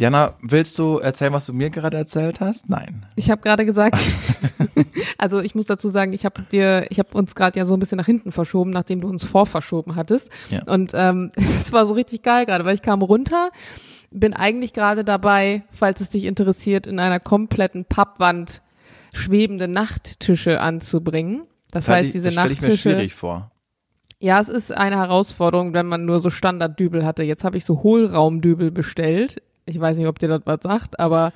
Jana, willst du erzählen, was du mir gerade erzählt hast? Nein. Ich habe gerade gesagt, also ich muss dazu sagen, ich habe dir, ich habe uns gerade ja so ein bisschen nach hinten verschoben, nachdem du uns vorverschoben hattest. Ja. Und ähm, es war so richtig geil gerade, weil ich kam runter, bin eigentlich gerade dabei, falls es dich interessiert, in einer kompletten Pappwand schwebende Nachttische anzubringen. Das halte heißt, ich- diese das stelle ich mir Nachttische. schwierig vor. Ja, es ist eine Herausforderung, wenn man nur so Standarddübel hatte. Jetzt habe ich so Hohlraumdübel bestellt. Ich weiß nicht, ob dir das was sagt, aber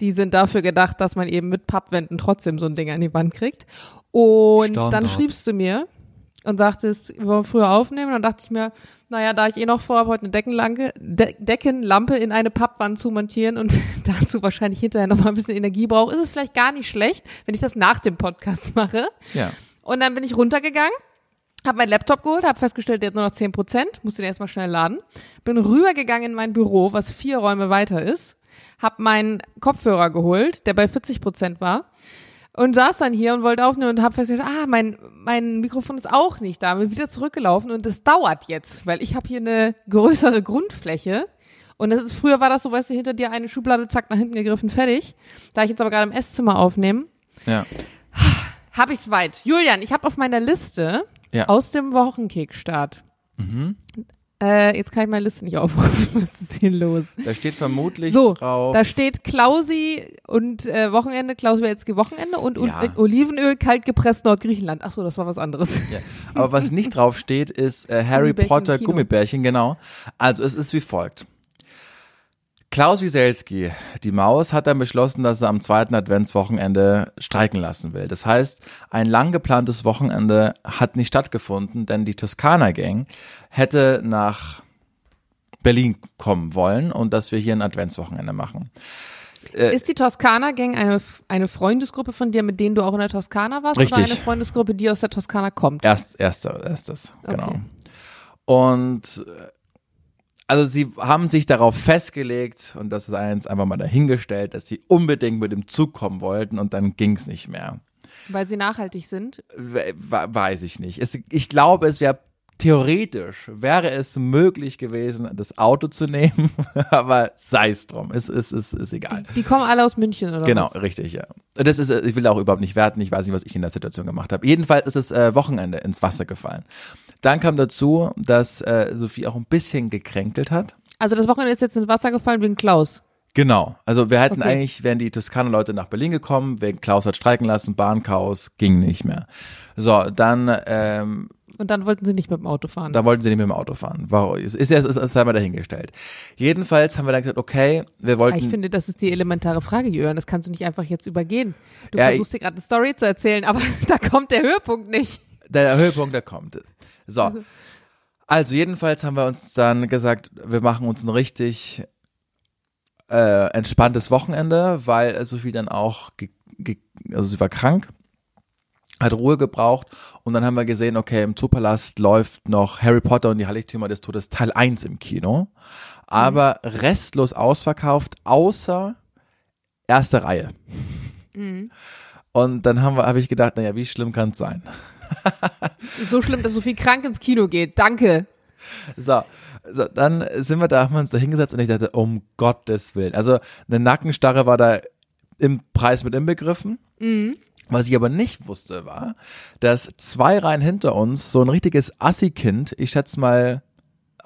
die sind dafür gedacht, dass man eben mit Pappwänden trotzdem so ein Ding an die Wand kriegt. Und dann Standard. schriebst du mir und sagtest, wir wollen früher aufnehmen. Und dann dachte ich mir, naja, da ich eh noch vorhabe, heute eine Deckenlampe, De Deckenlampe in eine Pappwand zu montieren und dazu wahrscheinlich hinterher noch mal ein bisschen Energie brauche, ist es vielleicht gar nicht schlecht, wenn ich das nach dem Podcast mache. Ja. Und dann bin ich runtergegangen, habe meinen Laptop geholt, habe festgestellt, der hat nur noch 10 Prozent, musste den erstmal schnell laden. Bin rübergegangen in mein Büro, was vier Räume weiter ist, habe meinen Kopfhörer geholt, der bei 40 Prozent war. Und saß dann hier und wollte aufnehmen und habe festgestellt, ah, mein, mein Mikrofon ist auch nicht da. Bin wieder zurückgelaufen und das dauert jetzt, weil ich habe hier eine größere Grundfläche. Und das ist, früher war das so, weißt du, hinter dir eine Schublade, zack, nach hinten gegriffen, fertig. Da ich jetzt aber gerade im Esszimmer aufnehme, Ja. habe ich's weit. Julian, ich habe auf meiner Liste Ja. aus dem Wochenkickstart. Äh, jetzt kann ich meine Liste nicht aufrufen. Was ist hier los? Da steht vermutlich So, drauf. da steht Klausi und äh, Wochenende, Klausi Welzke Wochenende und, und Ja. äh, Olivenöl kalt gepresst Nordgriechenland. Ach so, das war was anderes. Ja. Aber was nicht drauf steht, ist äh, Harry Gummibärchen Potter Kino. Gummibärchen, genau. Also es ist wie folgt. Klaus Wieselski, die Maus, hat dann beschlossen, dass er am zweiten Adventswochenende streiken lassen will. Das heißt, ein lang geplantes Wochenende hat nicht stattgefunden, denn die Toskana Gang hätte nach Berlin kommen wollen und dass wir hier ein Adventswochenende machen. Ist die Toskana Gang eine, eine Freundesgruppe von dir, mit denen du auch in der Toskana warst? Richtig. Oder eine Freundesgruppe, die aus der Toskana kommt? Erst, erster, erstes, genau. Okay. Und äh, also sie haben sich darauf festgelegt, und das ist eins einfach mal dahingestellt, dass sie unbedingt mit dem Zug kommen wollten und dann ging's nicht mehr. Weil sie nachhaltig sind. We we- weiß ich nicht. Es, ich glaube, es wäre theoretisch, wäre es möglich gewesen, das Auto zu nehmen, aber sei es drum, es ist, ist, ist egal. Die kommen alle aus München, oder Genau, was? richtig, ja. Das ist, äh, ich will auch überhaupt nicht werten, ich weiß nicht, was ich in der Situation gemacht habe. Jedenfalls ist es äh, Wochenende ins Wasser gefallen. Dann kam dazu, dass äh, Sophie auch ein bisschen gekränkelt hat. Also das Wochenende ist jetzt ins Wasser gefallen wegen Klaus. Genau. Also wir hätten Okay. eigentlich, wären die Toskana-Leute nach Berlin gekommen, wegen Klaus hat streiken lassen, Bahnchaos, ging nicht mehr. So, dann, ähm, Und dann wollten sie nicht mit dem Auto fahren. da wollten sie nicht mit dem Auto fahren. Warum? Ist, ist, ist, ist sei mal dahingestellt. Jedenfalls haben wir dann gesagt, okay, wir Ah, wollten. Ich finde, das ist die elementare Frage, Jörn. Das kannst du nicht einfach jetzt übergehen. Du Ja, versuchst dir gerade eine Story zu erzählen, aber da kommt der Höhepunkt nicht. der Höhepunkt, der kommt. So. Also jedenfalls haben wir uns dann gesagt, wir machen uns ein richtig äh, entspanntes Wochenende, weil Sophie dann auch, also sie war krank, hat Ruhe gebraucht und dann haben wir gesehen, okay, im Zoopalast läuft noch Harry Potter und die Heiligtümer des Todes Teil 1 im Kino, aber restlos ausverkauft, außer erste Reihe. Und dann habe ich gedacht, naja, wie schlimm kann es sein? So schlimm, dass so viel krank ins Kino geht. Danke. So, so, dann sind wir da, haben wir uns da hingesetzt und ich dachte, um Gottes Willen. Also eine Nackenstarre war da im Preis mit inbegriffen. Was ich aber nicht wusste, war, dass zwei Reihen hinter uns so ein richtiges Assi-Kind, ich schätze mal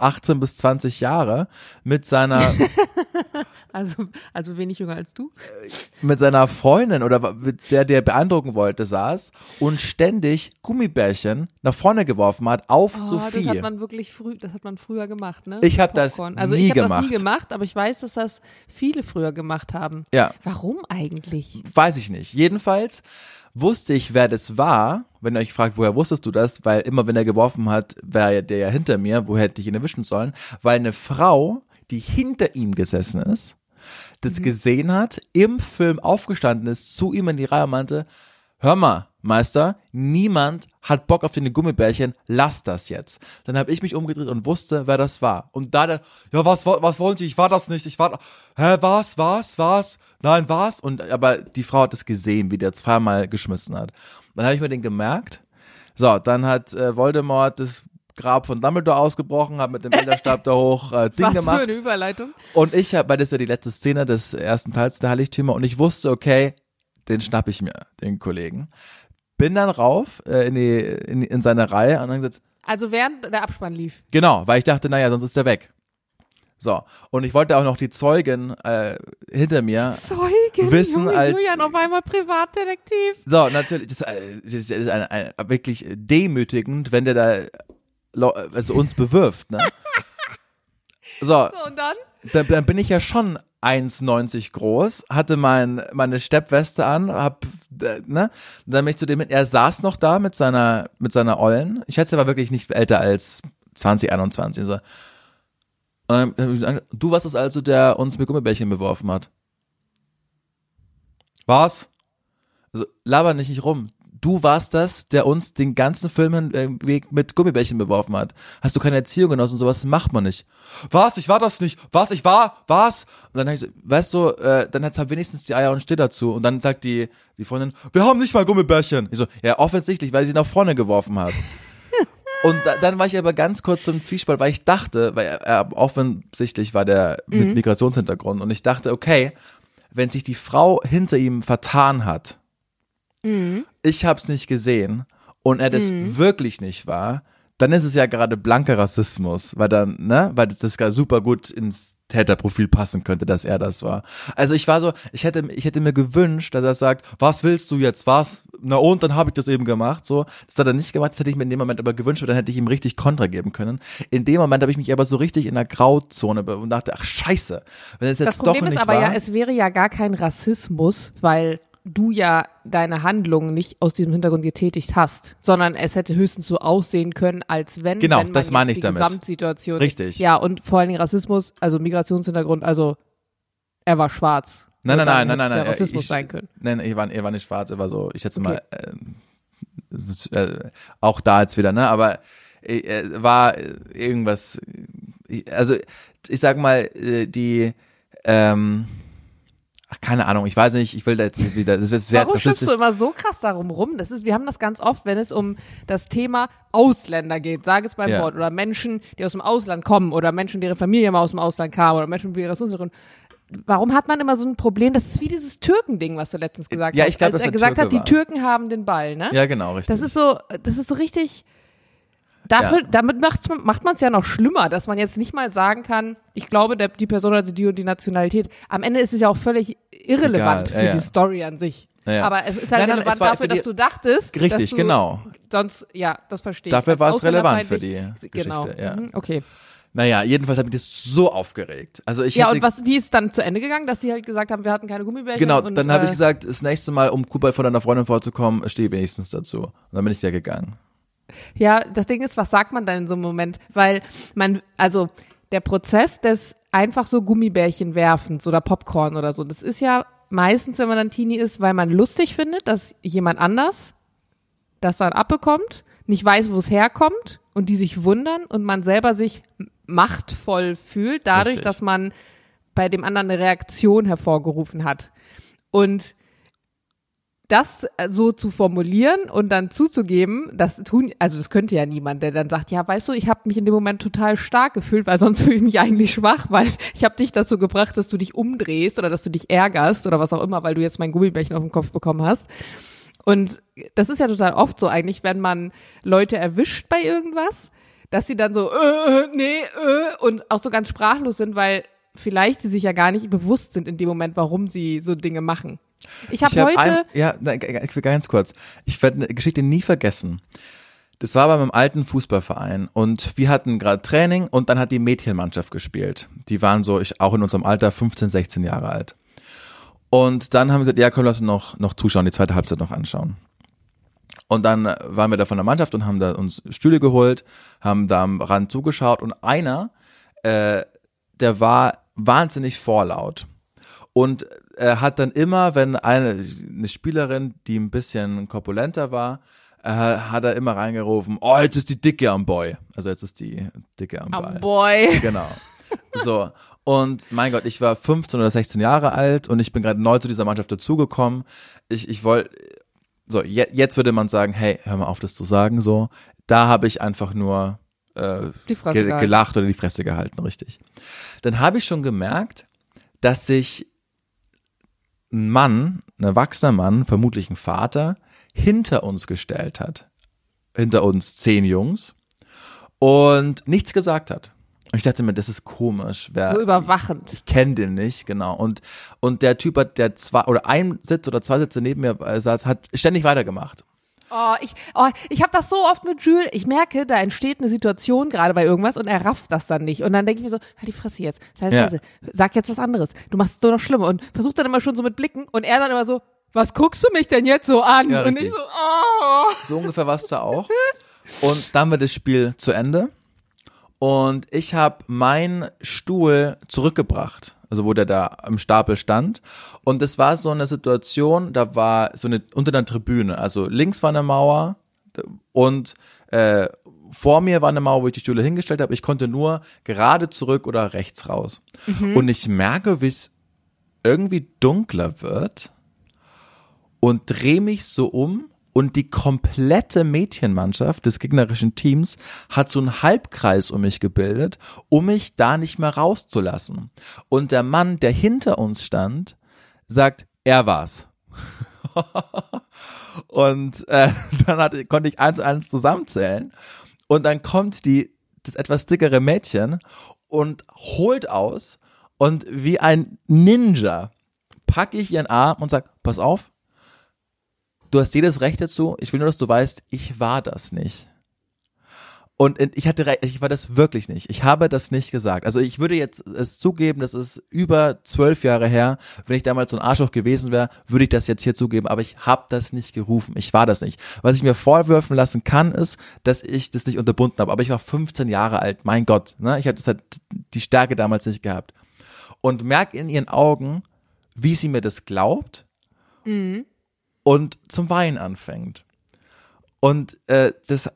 18 bis 20 Jahre, mit seiner, Also, also wenig jünger als du. mit seiner Freundin oder mit der, der beeindrucken wollte, saß und ständig Gummibärchen nach vorne geworfen hat auf Oh, Sophie. das hat man wirklich früh, das hat man früher gemacht, ne? Ich hab das. Also nie ich habe das nie gemacht, aber ich weiß, dass das viele früher gemacht haben. ja. Warum eigentlich? Weiß ich nicht. Jedenfalls wusste ich, wer das war. Wenn ihr euch fragt, woher wusstest du das? Weil immer, wenn er geworfen hat, war der ja hinter mir. Woher hätte ich ihn erwischen sollen? Weil eine Frau, die hinter ihm gesessen ist, das Mhm. gesehen hat, im Film aufgestanden ist, zu ihm in die Reihe und meinte, hör mal, Meister, niemand hat Bock auf deine Gummibärchen, lass das jetzt. Dann habe ich mich umgedreht und wusste, wer das war. Und da der, ja, was, wa- was wollen die? Ich war das nicht, ich war, hä, was, was, was? Nein, was? Und, aber die Frau hat es gesehen, wie der zweimal geschmissen hat. Dann habe ich mir den gemerkt. So, dann hat äh, Voldemort das Grab von Dumbledore ausgebrochen, hat mit dem Bilderstab da hoch äh, Ding Was gemacht. für eine Überleitung. Und ich habe, weil das ist ja die letzte Szene des ersten Teils der Heiligtümer und ich wusste, okay, den schnapp ich mir, den Kollegen. Bin dann rauf äh, in, die, in, in seine Reihe und dann gesagt, Also während der Abspann lief. genau, weil ich dachte, naja, sonst ist er weg. So, und ich wollte auch noch die Zeugen äh, hinter mir. Zeugen. Wissen Junge, als- Julian auf einmal Privatdetektiv. So, natürlich, das, äh, das ist ein, ein, wirklich demütigend, wenn der da also uns bewirft, ne? So, So, und dann? dann, dann bin ich ja schon 1,90 groß, hatte mein, meine Steppweste an, hab, äh, ne, und dann bin ich zu dem hin, er saß noch da mit seiner, mit seiner Ollen. Ich schätze, er war wirklich nicht älter als 20, 21. So. Gesagt, du warst es also, der uns mit Gummibärchen beworfen hat. Was? Also, laber nicht, nicht rum. Du warst das, der uns den ganzen Film hinweg mit Gummibärchen beworfen hat. Hast du keine Erziehung genossen? Sowas macht man nicht. Was? Ich war das nicht. Was? Ich war? Was? Und dann hab ich so, weißt du, äh, dann hat's halt wenigstens die Eier und Steh dazu. Und dann sagt die, die Freundin, wir haben nicht mal Gummibärchen. Ich so, ja, offensichtlich, weil sie nach vorne geworfen hat. Und da, dann war ich aber ganz kurz zum Zwiespalt, weil ich dachte, weil er, er offensichtlich war der mit Migrationshintergrund und ich dachte, okay, wenn sich die Frau hinter ihm vertan hat, ich hab's nicht gesehen und er das wirklich nicht war, dann ist es ja gerade blanker Rassismus, weil dann, ne, weil das, das gar super gut ins Täterprofil passen könnte, dass er das war. Also ich war so, ich hätte, ich hätte mir gewünscht, dass er sagt, was willst du jetzt, was? Na und, dann habe ich das eben gemacht, so. Das hat er nicht gemacht, das hätte ich mir in dem Moment aber gewünscht, weil dann hätte ich ihm richtig Kontra geben können. In dem Moment habe ich mich aber so richtig in der Grauzone und dachte, ach scheiße, wenn es jetzt Das Problem doch ist nicht aber war. ja, es wäre ja gar kein Rassismus, weil du ja deine Handlungen nicht aus diesem Hintergrund getätigt hast, sondern es hätte höchstens so aussehen können, als wenn, Genau, wenn man das meine ich die damit. Gesamtsituation. Richtig. Ja, und vor allen Dingen Rassismus, also Migrationshintergrund, also er war schwarz. Nein, nein, nein, nein, nein. Nein. Rassismus ich, sein können. Nein, er war, er war nicht schwarz, er war so, ich schätze Okay. mal, äh, so, äh, auch da jetzt wieder, ne? Aber äh, äh, war irgendwas, also ich sag mal, äh, die, ähm, ach, keine Ahnung, ich weiß nicht, ich will da jetzt wieder, das wird sehr Warum schimpfst du immer so krass darum rum? Das ist, wir haben das ganz oft, wenn es um das Thema Ausländer geht, sage es beim Ja. Wort, oder Menschen, die aus dem Ausland kommen, oder Menschen, deren Familie mal aus dem Ausland kam, oder Menschen mit Migrationshintergrund. Warum hat man immer so ein Problem? Das ist wie dieses Türkending, was du letztens gesagt Ja, hast. ich glaub, als dass er gesagt Türke hat, die war. Türken haben den Ball, ne? Ja, genau, richtig. Das ist so, das ist so richtig. Dafür, Ja. Damit macht man es ja noch schlimmer, dass man jetzt nicht mal sagen kann, ich glaube, der, die Person hat die und die Nationalität. Am Ende ist es ja auch völlig irrelevant Egal, für ja, die Story an sich. Ja. Aber es ist halt Nein, nein, relevant dafür, dass du dachtest. Richtig, dass du genau. Sonst, ja, das verstehe ich. Dafür war es relevant für die Genau. Geschichte, ja. Mhm, Okay. naja, jedenfalls hat mich das so aufgeregt. Also ich Ja, und was, wie ist dann zu Ende gegangen, dass sie halt gesagt haben, wir hatten keine Gummibärchen? Genau, und, dann habe äh, ich gesagt, das nächste Mal, um Kuba von deiner Freundin vorzukommen, stehe wenigstens dazu. Und dann bin ich da gegangen. Ja, das Ding ist, was sagt man dann in so einem Moment? Weil man, also der Prozess des einfach so Gummibärchen werfens oder Popcorn oder so, das ist ja meistens, wenn man dann Teenie ist, weil man lustig findet, dass jemand anders das dann abbekommt, nicht weiß, wo es herkommt und die sich wundern und man selber sich machtvoll fühlt, dadurch, Richtig. dass man bei dem anderen eine Reaktion hervorgerufen hat. Und das äh, so zu formulieren und dann zuzugeben, das tun, also das könnte ja niemand, der dann sagt, ja, weißt du, ich habe mich in dem Moment total stark gefühlt, weil sonst fühle ich mich eigentlich schwach, weil ich habe dich dazu gebracht, dass du dich umdrehst oder dass du dich ärgerst oder was auch immer, weil du jetzt mein Gummibärchen auf den Kopf bekommen hast. Und das ist ja total oft so eigentlich, wenn man Leute erwischt bei irgendwas, dass sie dann so, äh, nee, äh, und auch so ganz sprachlos sind, weil vielleicht sie sich ja gar nicht bewusst sind in dem Moment, warum sie so Dinge machen. Ich habe hab heute, ein, ja, ganz kurz. Ich werde eine Geschichte nie vergessen. Das war bei meinem alten Fußballverein und wir hatten gerade Training und dann hat die Mädchenmannschaft gespielt. Die waren so, ich auch in unserem Alter 15, 16 Jahre alt. Und dann haben wir gesagt, ja, komm, lass uns noch, noch zuschauen, die zweite Halbzeit noch anschauen. Und dann waren wir da von der Mannschaft und haben da uns Stühle geholt, haben da am Rand zugeschaut und einer, äh, der war wahnsinnig vorlaut. Und er hat dann immer, wenn eine, eine Spielerin, die ein bisschen korpulenter war, äh, hat er immer reingerufen, oh, jetzt ist die Dicke am Boy. Also jetzt ist die Dicke am Ball. Oh boy. Genau. So. Und mein Gott, ich war 15 oder 16 Jahre alt und ich bin gerade neu zu dieser Mannschaft dazugekommen. Ich, ich wollte, so, je, jetzt würde man sagen, hey, hör mal auf, das zu sagen, so. Da habe ich einfach nur äh, gehalten. gelacht oder die Fresse gehalten, richtig. Dann habe ich schon gemerkt, dass sich ein Mann, ein erwachsener Mann, vermutlich ein Vater, hinter uns gestellt hat. Hinter uns zehn Jungs und nichts gesagt hat. Und ich dachte mir, das ist komisch. Wer, So überwachend. ich kenne den nicht, genau. Und, und der Typ hat, der zwei oder ein Sitz oder zwei Sitze neben mir äh, saß, hat ständig weitergemacht. Oh, ich, oh, ich habe das so oft mit Jules. Ich merke, da entsteht eine Situation gerade bei irgendwas und er rafft das dann nicht. Und dann denke ich mir so, halt die Fresse jetzt. Das heißt, Ja. leise. sag jetzt was anderes. Du machst es nur noch schlimmer. Und versucht dann immer schon so mit Blicken. Und er dann immer so, was guckst du mich denn jetzt so an? Ja, und ich so, oh. So ungefähr war's da auch. Und dann war das Spiel zu Ende. Und ich habe meinen Stuhl zurückgebracht, also wo der da am Stapel stand. Und es war so eine Situation, da war so eine unter der Tribüne, also links war eine Mauer und äh, vor mir war eine Mauer, wo ich die Stühle hingestellt habe. Ich konnte nur gerade zurück oder rechts raus. Und ich merke, wie es irgendwie dunkler wird und drehe mich so um und die komplette Mädchenmannschaft des gegnerischen Teams hat so einen Halbkreis um mich gebildet, um mich da nicht mehr rauszulassen. Und der Mann, der hinter uns stand, sagt, er war's. und äh, dann hatte, konnte ich eins zu eins zusammenzählen. Und dann kommt die, das etwas dickere Mädchen und holt aus und wie ein Ninja packe ich ihren Arm und sag, pass auf, du hast jedes Recht dazu. Ich will nur, dass du weißt, ich war das nicht. Und ich hatte recht, ich war das wirklich nicht. Ich habe das nicht gesagt. Also ich würde jetzt es zugeben, das ist über zwölf Jahre her. Wenn ich damals so ein Arschloch gewesen wäre, würde ich das jetzt hier zugeben. Aber ich habe das nicht gerufen. Ich war das nicht. Was ich mir vorwürfen lassen kann, ist, dass ich das nicht unterbunden habe. Aber ich war 15 Jahre alt. Mein Gott, ne? ich hatte das halt die Stärke damals nicht gehabt. Und merke in ihren Augen, wie sie mir das glaubt und zum Weinen anfängt. Und äh, das,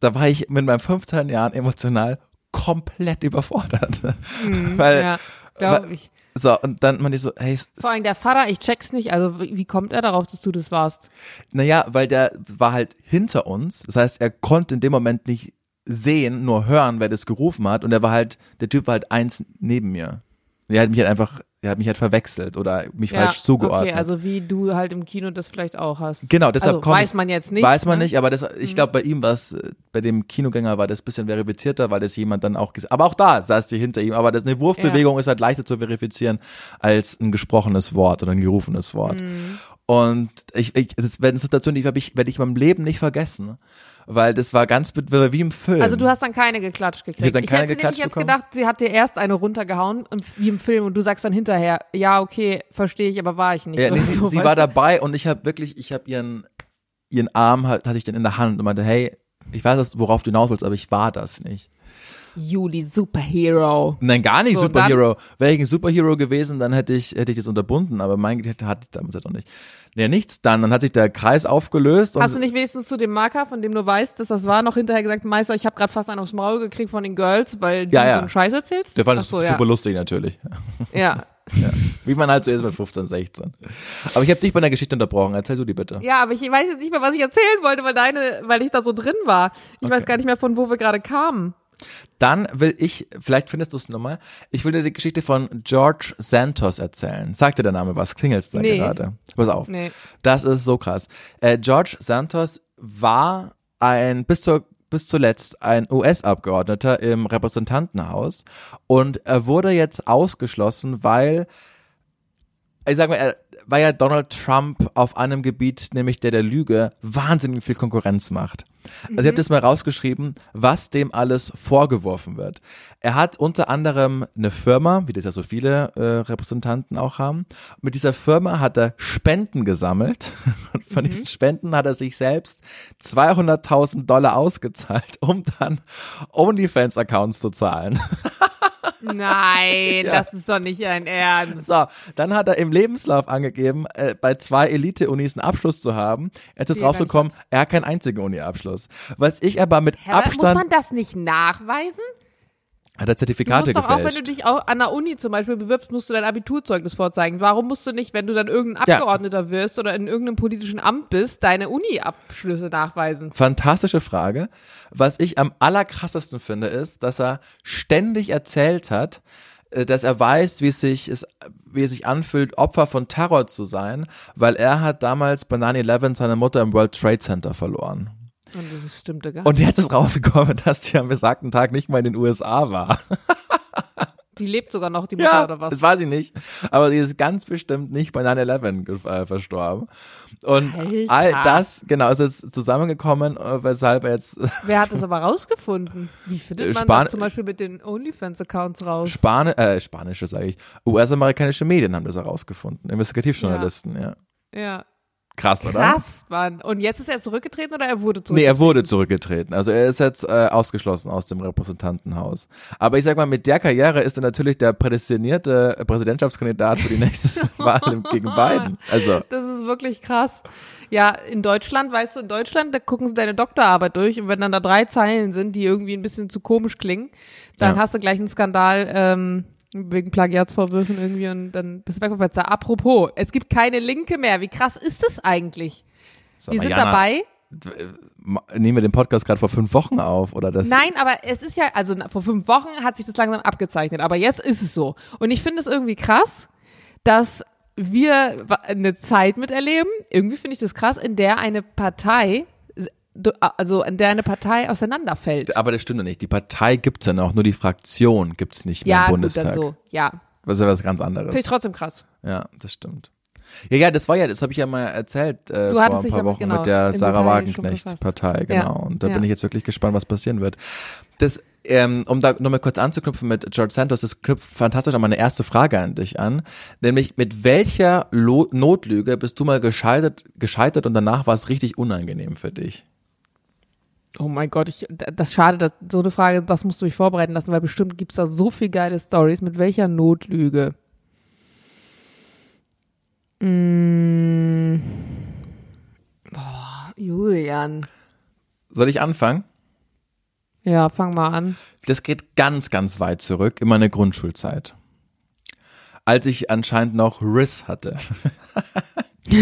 da war ich mit meinen 15 Jahren emotional komplett überfordert. Weil, Ja, glaube ich. so, und dann meinte ich so, hey, Vor allem der Vater, ich check's nicht. Also wie, wie kommt er darauf, dass du das warst? naja, weil der war halt hinter uns. Das heißt, er konnte in dem Moment nicht sehen, nur hören, wer das gerufen hat. Und er war halt, der Typ war halt eins neben mir. Er hat mich halt einfach, er hat mich halt verwechselt oder mich falsch zugeordnet. Okay, also wie du halt im Kino das vielleicht auch hast. Genau, deshalb also, komm weiß man jetzt nicht. Weiß man ne? nicht, aber das, ich glaube, bei ihm war es, äh, bei dem Kinogänger war das ein bisschen verifizierter, weil das jemand dann auch Aber auch da saß die hinter ihm. Aber das, eine Wurfbewegung ist halt leichter zu verifizieren als ein gesprochenes Wort oder ein gerufenes Wort. Mhm. Und ich, ich, das wäre eine Situation, die werde ich, werd ich in meinem Leben nicht vergessen. Weil das war ganz wie im Film. Also du hast dann keine geklatscht gekriegt. Ich dann keine hätte geklatscht nämlich jetzt bekommen. gedacht, sie hat dir erst eine runtergehauen, wie im Film, und du sagst dann hinterher, ja, okay, verstehe ich, aber war ich nicht. Ja, nee, sie, so, sie weißt war du? dabei und ich habe wirklich, ich habe ihren, ihren Arm hatte ich dann in der Hand und meinte, hey, ich weiß, worauf du hinaus willst, aber ich war das nicht. Juli, Superhero. Nein, gar nicht So, Superhero. Wäre ich ein Superhero gewesen, dann hätte ich, hätte ich das unterbunden, aber mein Gehirn hatte ich damals halt noch nicht. Ja, nichts. Dann, dann hat sich der Kreis aufgelöst und Hast du nicht wenigstens zu dem Marker, von dem du weißt, dass das war, noch hinterher gesagt, Meister, ich habe gerade fast einen aufs Maul gekriegt von den Girls, weil du Ja, ja. so einen Scheiß erzählst? der fand es so, super lustig natürlich. ja. Ja. Wie man halt so ist mit 15, 16. Aber ich habe dich bei der Geschichte unterbrochen. Erzähl du die bitte. Ja, aber ich weiß jetzt nicht mehr, was ich erzählen wollte, weil deine, weil ich da so drin war. Ich weiß Okay. gar nicht mehr, von wo wir gerade kamen. Dann will ich, vielleicht findest du es nochmal, ich will dir die Geschichte von George Santos erzählen. Sagt dir der Name was? Klingelst da Nee. gerade? Pass auf. Nee. Das ist so krass. Äh, George Santos war ein bis zur bis zuletzt ein US-Abgeordneter im Repräsentantenhaus und er wurde jetzt ausgeschlossen, weil ich sag mal, er, weil ja Donald Trump auf einem Gebiet, nämlich der der Lüge, wahnsinnig viel Konkurrenz macht. Also ich habe das mal rausgeschrieben, was dem alles vorgeworfen wird. Er hat unter anderem eine Firma, wie das ja so viele äh, Repräsentanten auch haben. Mit dieser Firma hat er Spenden gesammelt. Und von diesen Spenden hat er sich selbst 200.000 Dollar ausgezahlt, um dann OnlyFans-Accounts zu zahlen. Nein, das ist doch nicht ein Ernst. So, dann hat er im Lebenslauf angegeben, äh, bei zwei Elite-Unis einen Abschluss zu haben. Jetzt ist rausgekommen, er hat keinen einzigen Uni-Abschluss. Was ich aber mit muss Abstand, man das nicht nachweisen? Hat er Du Zertifikate musst doch auch, wenn gefälscht. du dich auch an der Uni zum Beispiel bewirbst, musst du dein Abiturzeugnis vorzeigen. Warum musst du nicht, wenn du dann irgendein Ja. Abgeordneter wirst oder in irgendeinem politischen Amt bist, deine Uni-Abschlüsse nachweisen? Fantastische Frage. Was ich am allerkrassesten finde, ist, dass er ständig erzählt hat, äh, dass er weiß, wie es sich, es, wie es sich anfühlt, Opfer von Terror zu sein, weil er hat damals bei 9-11 seine Mutter im World Trade Center verloren. Und das stimmte gar Und jetzt ist rausgekommen, dass sie am besagten Tag nicht mal in den USA war. Die lebt sogar noch, die Mutter Ja, oder was? das weiß ich nicht. Aber sie ist ganz bestimmt nicht bei 9-11 ge- äh, verstorben. Und Alter. all das, genau, ist jetzt zusammengekommen, äh, weshalb er jetzt Wer hat das aber rausgefunden? Wie findet man Span- das zum Beispiel mit den OnlyFans-Accounts raus? Spani äh, spanische, sage ich, US-amerikanische Medien haben das herausgefunden. Investigativjournalisten, ja. ja. Krass, oder? Krass, Mann. Und jetzt ist er zurückgetreten oder er wurde Nee, zurückgetreten? er wurde zurückgetreten. Also er ist jetzt äh, ausgeschlossen aus dem Repräsentantenhaus. Aber ich sag mal, mit der Karriere ist er natürlich der prädestinierte Präsidentschaftskandidat für die nächste Wahl gegen Biden. Also Das ist wirklich krass. Ja, in Deutschland, weißt du, in Deutschland, da gucken sie deine Doktorarbeit durch und wenn dann da drei Zeilen sind, die irgendwie ein bisschen zu komisch klingen, dann Ja. hast du gleich einen Skandal ähm, wegen Plagiatsvorwürfen irgendwie und dann bist du weg vom Fenster. Apropos, es gibt keine Linke mehr. Wie krass ist das eigentlich? sag Wir sind Jana, dabei. äh, Nehmen wir den Podcast gerade vor fünf Wochen auf oder das? Nein, aber es ist ja, also vor fünf Wochen hat sich das langsam abgezeichnet, aber jetzt ist es so. Und ich finde es irgendwie krass, dass wir eine Zeit miterleben, irgendwie finde ich das krass, in der eine Partei, also in der eine Partei auseinanderfällt. Aber das stimmt ja nicht. Die Partei gibt's ja noch, nur die Fraktion gibt's nicht mehr Ja, im Bundestag. dann so. Ja, Das ist ja was ganz anderes. finde ich trotzdem krass. Ja, das stimmt. Ja, ja, das war ja, das habe ich ja mal erzählt äh, Du vor ein paar Wochen genau, mit der Sarah Detail schon Wagenknecht befasst. Partei, Ja, genau. Und da ja. bin ich jetzt wirklich gespannt, was passieren wird. Das, ähm, um da nochmal kurz anzuknüpfen mit George Santos, das knüpft fantastisch an meine erste Frage an dich an, nämlich mit welcher Lo Notlüge bist du mal gescheitert, gescheitert und danach war es richtig unangenehm für dich? Oh mein Gott, ich, das ist schade, dass, so eine Frage, das musst du dich vorbereiten lassen, weil bestimmt gibt's da so viel geile Stories. Mit welcher Notlüge? Mm. Boah, Julian. Soll ich anfangen? Ja, fang mal an. Das geht ganz, ganz weit zurück in meine Grundschulzeit. Als ich anscheinend noch Riss hatte.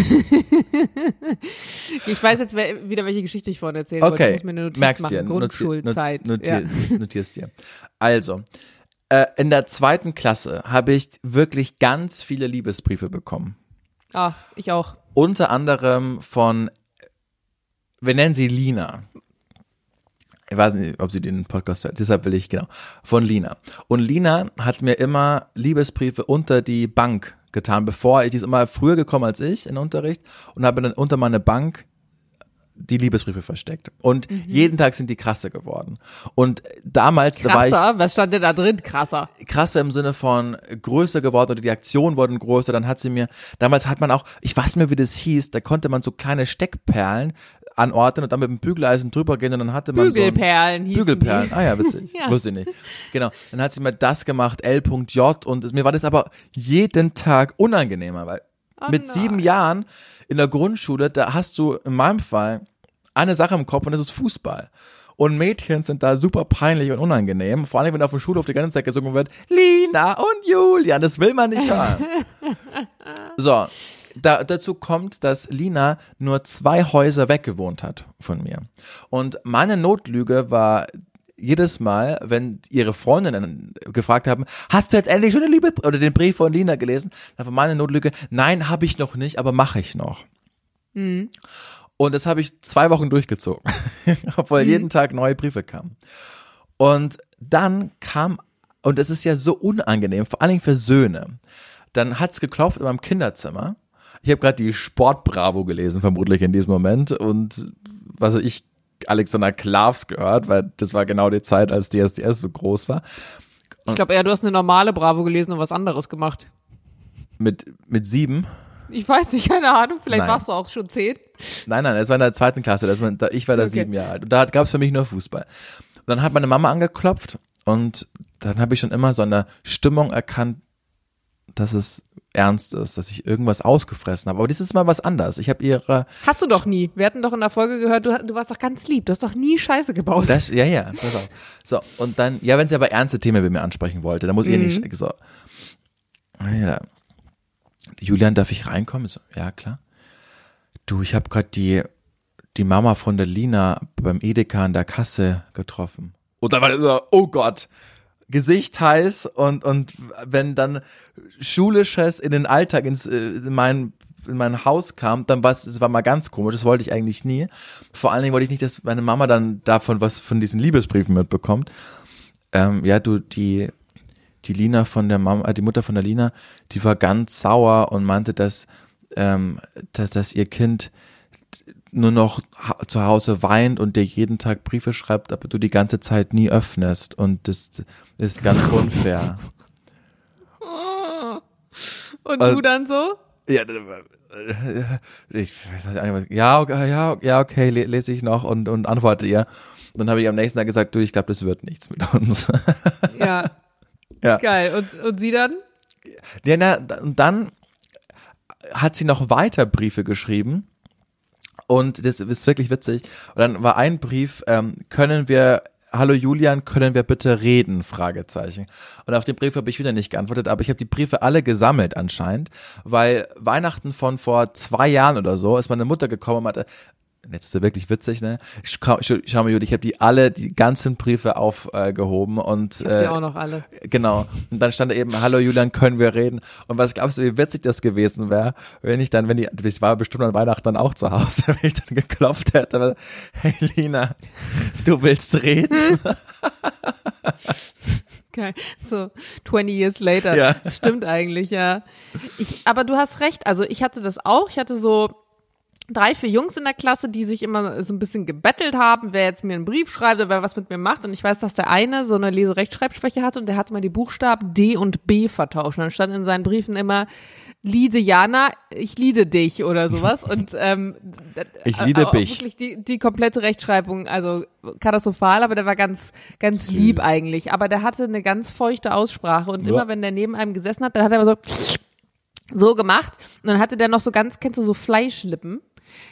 Ich weiß jetzt wieder, welche Geschichte ich vorhin erzählen wollte. Ich Okay, muss mir eine Notiz merkst machen. dir. Grundschulzeit. Noti ja. noti Notierst dir. Also, äh, in der zweiten Klasse habe ich wirklich ganz viele Liebesbriefe bekommen. Ah, ich auch. Unter anderem von, wir nennen sie Lina. Ich weiß nicht, ob sie den Podcast hört, deshalb will ich, genau, von Lina. Und Lina hat mir immer Liebesbriefe unter die Bank getan, bevor ich, die ist immer früher gekommen als ich in den Unterricht und habe dann unter meine Bank die Liebesbriefe versteckt. Und jeden Tag sind die krasser geworden. Und damals, da war ich Krasser? Was stand denn da drin? Krasser. krasser im Sinne von größer geworden oder die Aktionen wurden größer. Dann hat sie mir, damals hat man auch, ich weiß nicht mehr, wie das hieß, da konnte man so kleine Steckperlen anordnen und dann mit dem Bügeleisen drüber gehen und dann hatte man Bügelperlen so hießen Bügelperlen. die. Ah ja, witzig. Ja. Wusste ich nicht. Genau. Dann hat sie mir das gemacht, L.J. und es- mir war das aber jeden Tag unangenehmer, weil Oh mit nein. sieben Jahren in der Grundschule, da hast du in meinem Fall eine Sache im Kopf und das ist Fußball. Und Mädchen sind da super peinlich und unangenehm. Vor allem, wenn auf dem Schulhof die ganze Zeit gesungen wird, Lina und Julian, das will man nicht hören. so, da, dazu kommt, dass Lina nur zwei Häuser weggewohnt hat von mir. Und meine Notlüge war jedes Mal, wenn ihre Freundinnen gefragt haben, hast du jetzt endlich schon den, Liebe oder den Brief von Lina gelesen? Dann war meine Notlüge, nein, habe ich noch nicht, aber mache ich noch. Und das habe ich zwei Wochen durchgezogen, obwohl jeden Tag neue Briefe kamen. Und dann kam, und es ist ja so unangenehm, vor allen Dingen für Söhne, dann hat's geklopft in meinem Kinderzimmer. Ich habe gerade die Sportbravo gelesen, vermutlich in diesem Moment. Und was ich, Alexander Klavs gehört, weil das war genau die Zeit, als DSDS so groß war. Ich glaube eher, du hast eine normale Bravo gelesen und was anderes gemacht. Mit, mit sieben. Ich weiß nicht, keine Ahnung. Vielleicht Nein. warst du auch schon zehn. Nein, nein, es war in der zweiten Klasse. Das war, da, ich war da Okay. sieben Jahre alt. Und da gab es für mich nur Fußball. Und dann hat meine Mama angeklopft und dann habe ich schon immer so eine Stimmung erkannt, dass es ernst ist, dass ich irgendwas ausgefressen habe. Aber dieses Mal was anderes. Ich habe ihre. Hast du doch nie. Wir hatten doch in der Folge gehört, du, du warst doch ganz lieb. Du hast doch nie Scheiße gebaut. Das, ja, ja. Pass auf. So, und dann, ja, wenn sie aber ernste Themen bei mir ansprechen wollte, dann muss ich ja nicht so. Ja, Julian, darf ich reinkommen? So, ja, klar. Du, ich habe gerade die, die Mama von der Lina beim Edeka an der Kasse getroffen. Und dann war das so, oh Gott, Gesicht heiß und, und wenn dann Schulisches in den Alltag ins, äh, in mein, in mein Haus kam, dann war es, war mal ganz komisch, das wollte ich eigentlich nie. Vor allen Dingen wollte ich nicht, dass meine Mama dann davon was von diesen Liebesbriefen mitbekommt. Ähm, ja, du, die, die Lina von der Mama, äh, die Mutter von der Lina, die war ganz sauer und meinte, dass, ähm, dass, dass ihr Kind nur noch zu Hause weint und dir jeden Tag Briefe schreibt, aber du die ganze Zeit nie öffnest und das ist ganz unfair. Und Also- du dann so? Ja, ich weiß nicht, ja, okay, ja, ja, okay, le- lese ich noch und, und antworte ihr. Dann habe ich am nächsten Tag gesagt, du, ich glaube, das wird nichts mit uns. Ja. Ja. Geil. Und, und sie dann? Ja, na, und dann hat sie noch weiter Briefe geschrieben. Und das ist wirklich witzig. Und dann war ein Brief, ähm, können wir, hallo Julian, können wir bitte reden? Fragezeichen. Und auf den Brief habe ich wieder nicht geantwortet, aber ich habe die Briefe alle gesammelt anscheinend, weil Weihnachten von vor zwei Jahren oder so ist meine Mutter gekommen und meinte, Jetzt ist er wirklich witzig, ne? Schau, schau mal, Judy, ich habe die alle, die ganzen Briefe aufgehoben und Habt äh, ihr auch noch alle. Genau. Und dann stand da eben, hallo Julian, können wir reden? Und was glaubst du, wie witzig das gewesen wäre, wenn ich dann, wenn die, das war bestimmt an Weihnachten dann auch zu Hause, wenn ich dann geklopft hätte, aber, hey Lina, du willst reden? Geil. So 20 years later. Ja. Das stimmt eigentlich, ja. Ich, aber du hast recht. Also ich hatte das auch. Ich hatte so drei, vier Jungs in der Klasse, die sich immer so ein bisschen gebettelt haben, wer jetzt mir einen Brief schreibt oder wer was mit mir macht. Und ich weiß, dass der eine so eine Leserechtschreibschwäche hatte und der hatte mal die Buchstaben D und B vertauscht. Und dann stand in seinen Briefen immer Liede Jana, ich liede dich oder sowas. Und ähm, Ich liede dich. Wirklich die, die komplette Rechtschreibung, also katastrophal, aber der war ganz, ganz lieb eigentlich. Aber der hatte eine ganz feuchte Aussprache und Ja. immer wenn der neben einem gesessen hat, dann hat er immer so so gemacht und dann hatte der noch so ganz, kennst du so Fleischlippen?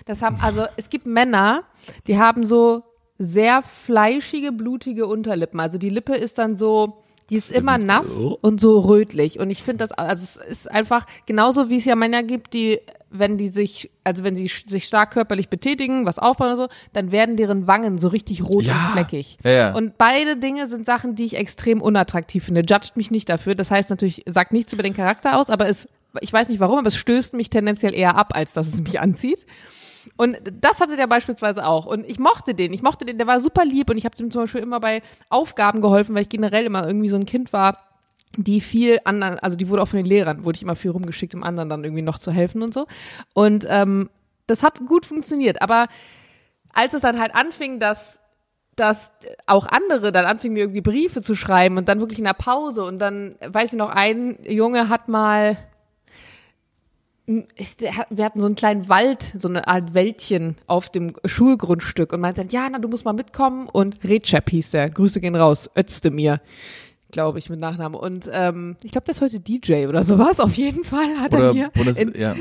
Das haben, also es gibt Männer, die haben so sehr fleischige, blutige Unterlippen. Also die Lippe ist dann so, die ist immer nass und so rötlich. Und ich finde das, also es ist einfach genauso, wie es ja Männer gibt, die, wenn die sich, also wenn sie sich stark körperlich betätigen, was aufbauen oder so, dann werden deren Wangen so richtig rot Ja. und fleckig. Ja, ja. Und beide Dinge sind Sachen, die ich extrem unattraktiv finde. Judgt mich nicht dafür. Das heißt natürlich, sagt nichts über den Charakter aus, aber es, ich weiß nicht warum, aber es stößt mich tendenziell eher ab, als dass es mich anzieht. Und das hatte der beispielsweise auch. Und ich mochte den. Ich mochte den, der war super lieb und ich habe dem zum Beispiel immer bei Aufgaben geholfen, weil ich generell immer irgendwie so ein Kind war, die viel anderen, also die wurde auch von den Lehrern, wurde ich immer viel rumgeschickt, um anderen dann irgendwie noch zu helfen und so. Und ähm, das hat gut funktioniert. Aber als es dann halt anfing, dass dass auch andere dann anfingen, mir irgendwie Briefe zu schreiben und dann wirklich in der Pause und dann, weiß ich noch, ein Junge hat mal, wir hatten so einen kleinen Wald, so eine Art Wäldchen auf dem Schulgrundstück und meinte, ja, na, du musst mal mitkommen und Recep hieß der, Grüße gehen raus, Özdemir, glaube ich, mit Nachnamen und ähm, ich glaube, der ist heute DJ oder sowas, auf jeden Fall hat Oder er mir Bundes, in, ja,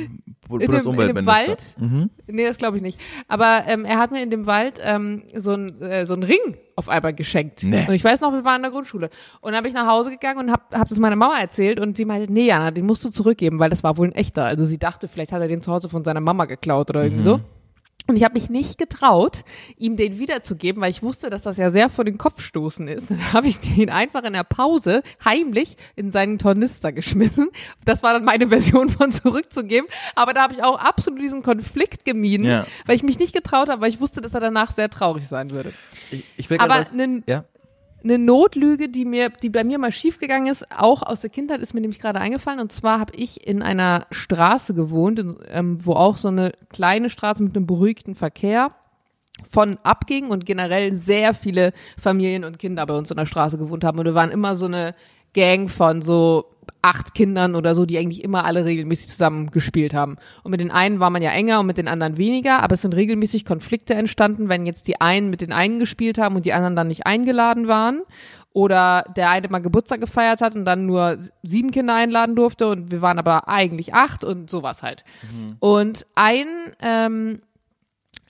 Bu- in dem- in dem. Wald? Mhm. Nee, das glaube ich nicht. Aber ähm, er hat mir in dem Wald ähm, so ein äh, so ein Ring auf einmal geschenkt. Nee. Und ich weiß noch, wir waren in der Grundschule. Und dann habe ich nach Hause gegangen und hab, hab das meiner Mama erzählt und sie meinte, nee, Jana, den musst du zurückgeben, weil das war wohl ein echter. Also sie dachte, vielleicht hat er den zu Hause von seiner Mama geklaut oder irgendwie so. Und ich habe mich nicht getraut, ihm den wiederzugeben, weil ich wusste, dass das ja sehr vor den Kopf stoßen ist. Dann habe ich den einfach in der Pause heimlich in seinen Tornister geschmissen. Das war dann meine Version von zurückzugeben. Aber da habe ich auch absolut diesen Konflikt gemieden, Ja. weil ich mich nicht getraut habe, weil ich wusste, dass er danach sehr traurig sein würde. Ich, ich will Aber was, nen- ja. Eine Notlüge, die mir, die bei mir mal schiefgegangen ist, auch aus der Kindheit, ist mir nämlich gerade eingefallen. Und zwar habe ich in einer Straße gewohnt, in, ähm, wo auch so eine kleine Straße mit einem beruhigten Verkehr von abging und generell sehr viele Familien und Kinder bei uns in der Straße gewohnt haben. Und wir waren immer so eine Gang von so acht Kindern oder so, die eigentlich immer alle regelmäßig zusammen gespielt haben. Und mit den einen war man ja enger und mit den anderen weniger, aber es sind regelmäßig Konflikte entstanden, wenn jetzt die einen mit den einen gespielt haben und die anderen dann nicht eingeladen waren. Oder der eine mal Geburtstag gefeiert hat und dann nur sieben Kinder einladen durfte und wir waren aber eigentlich acht und sowas halt. Und ein, ähm,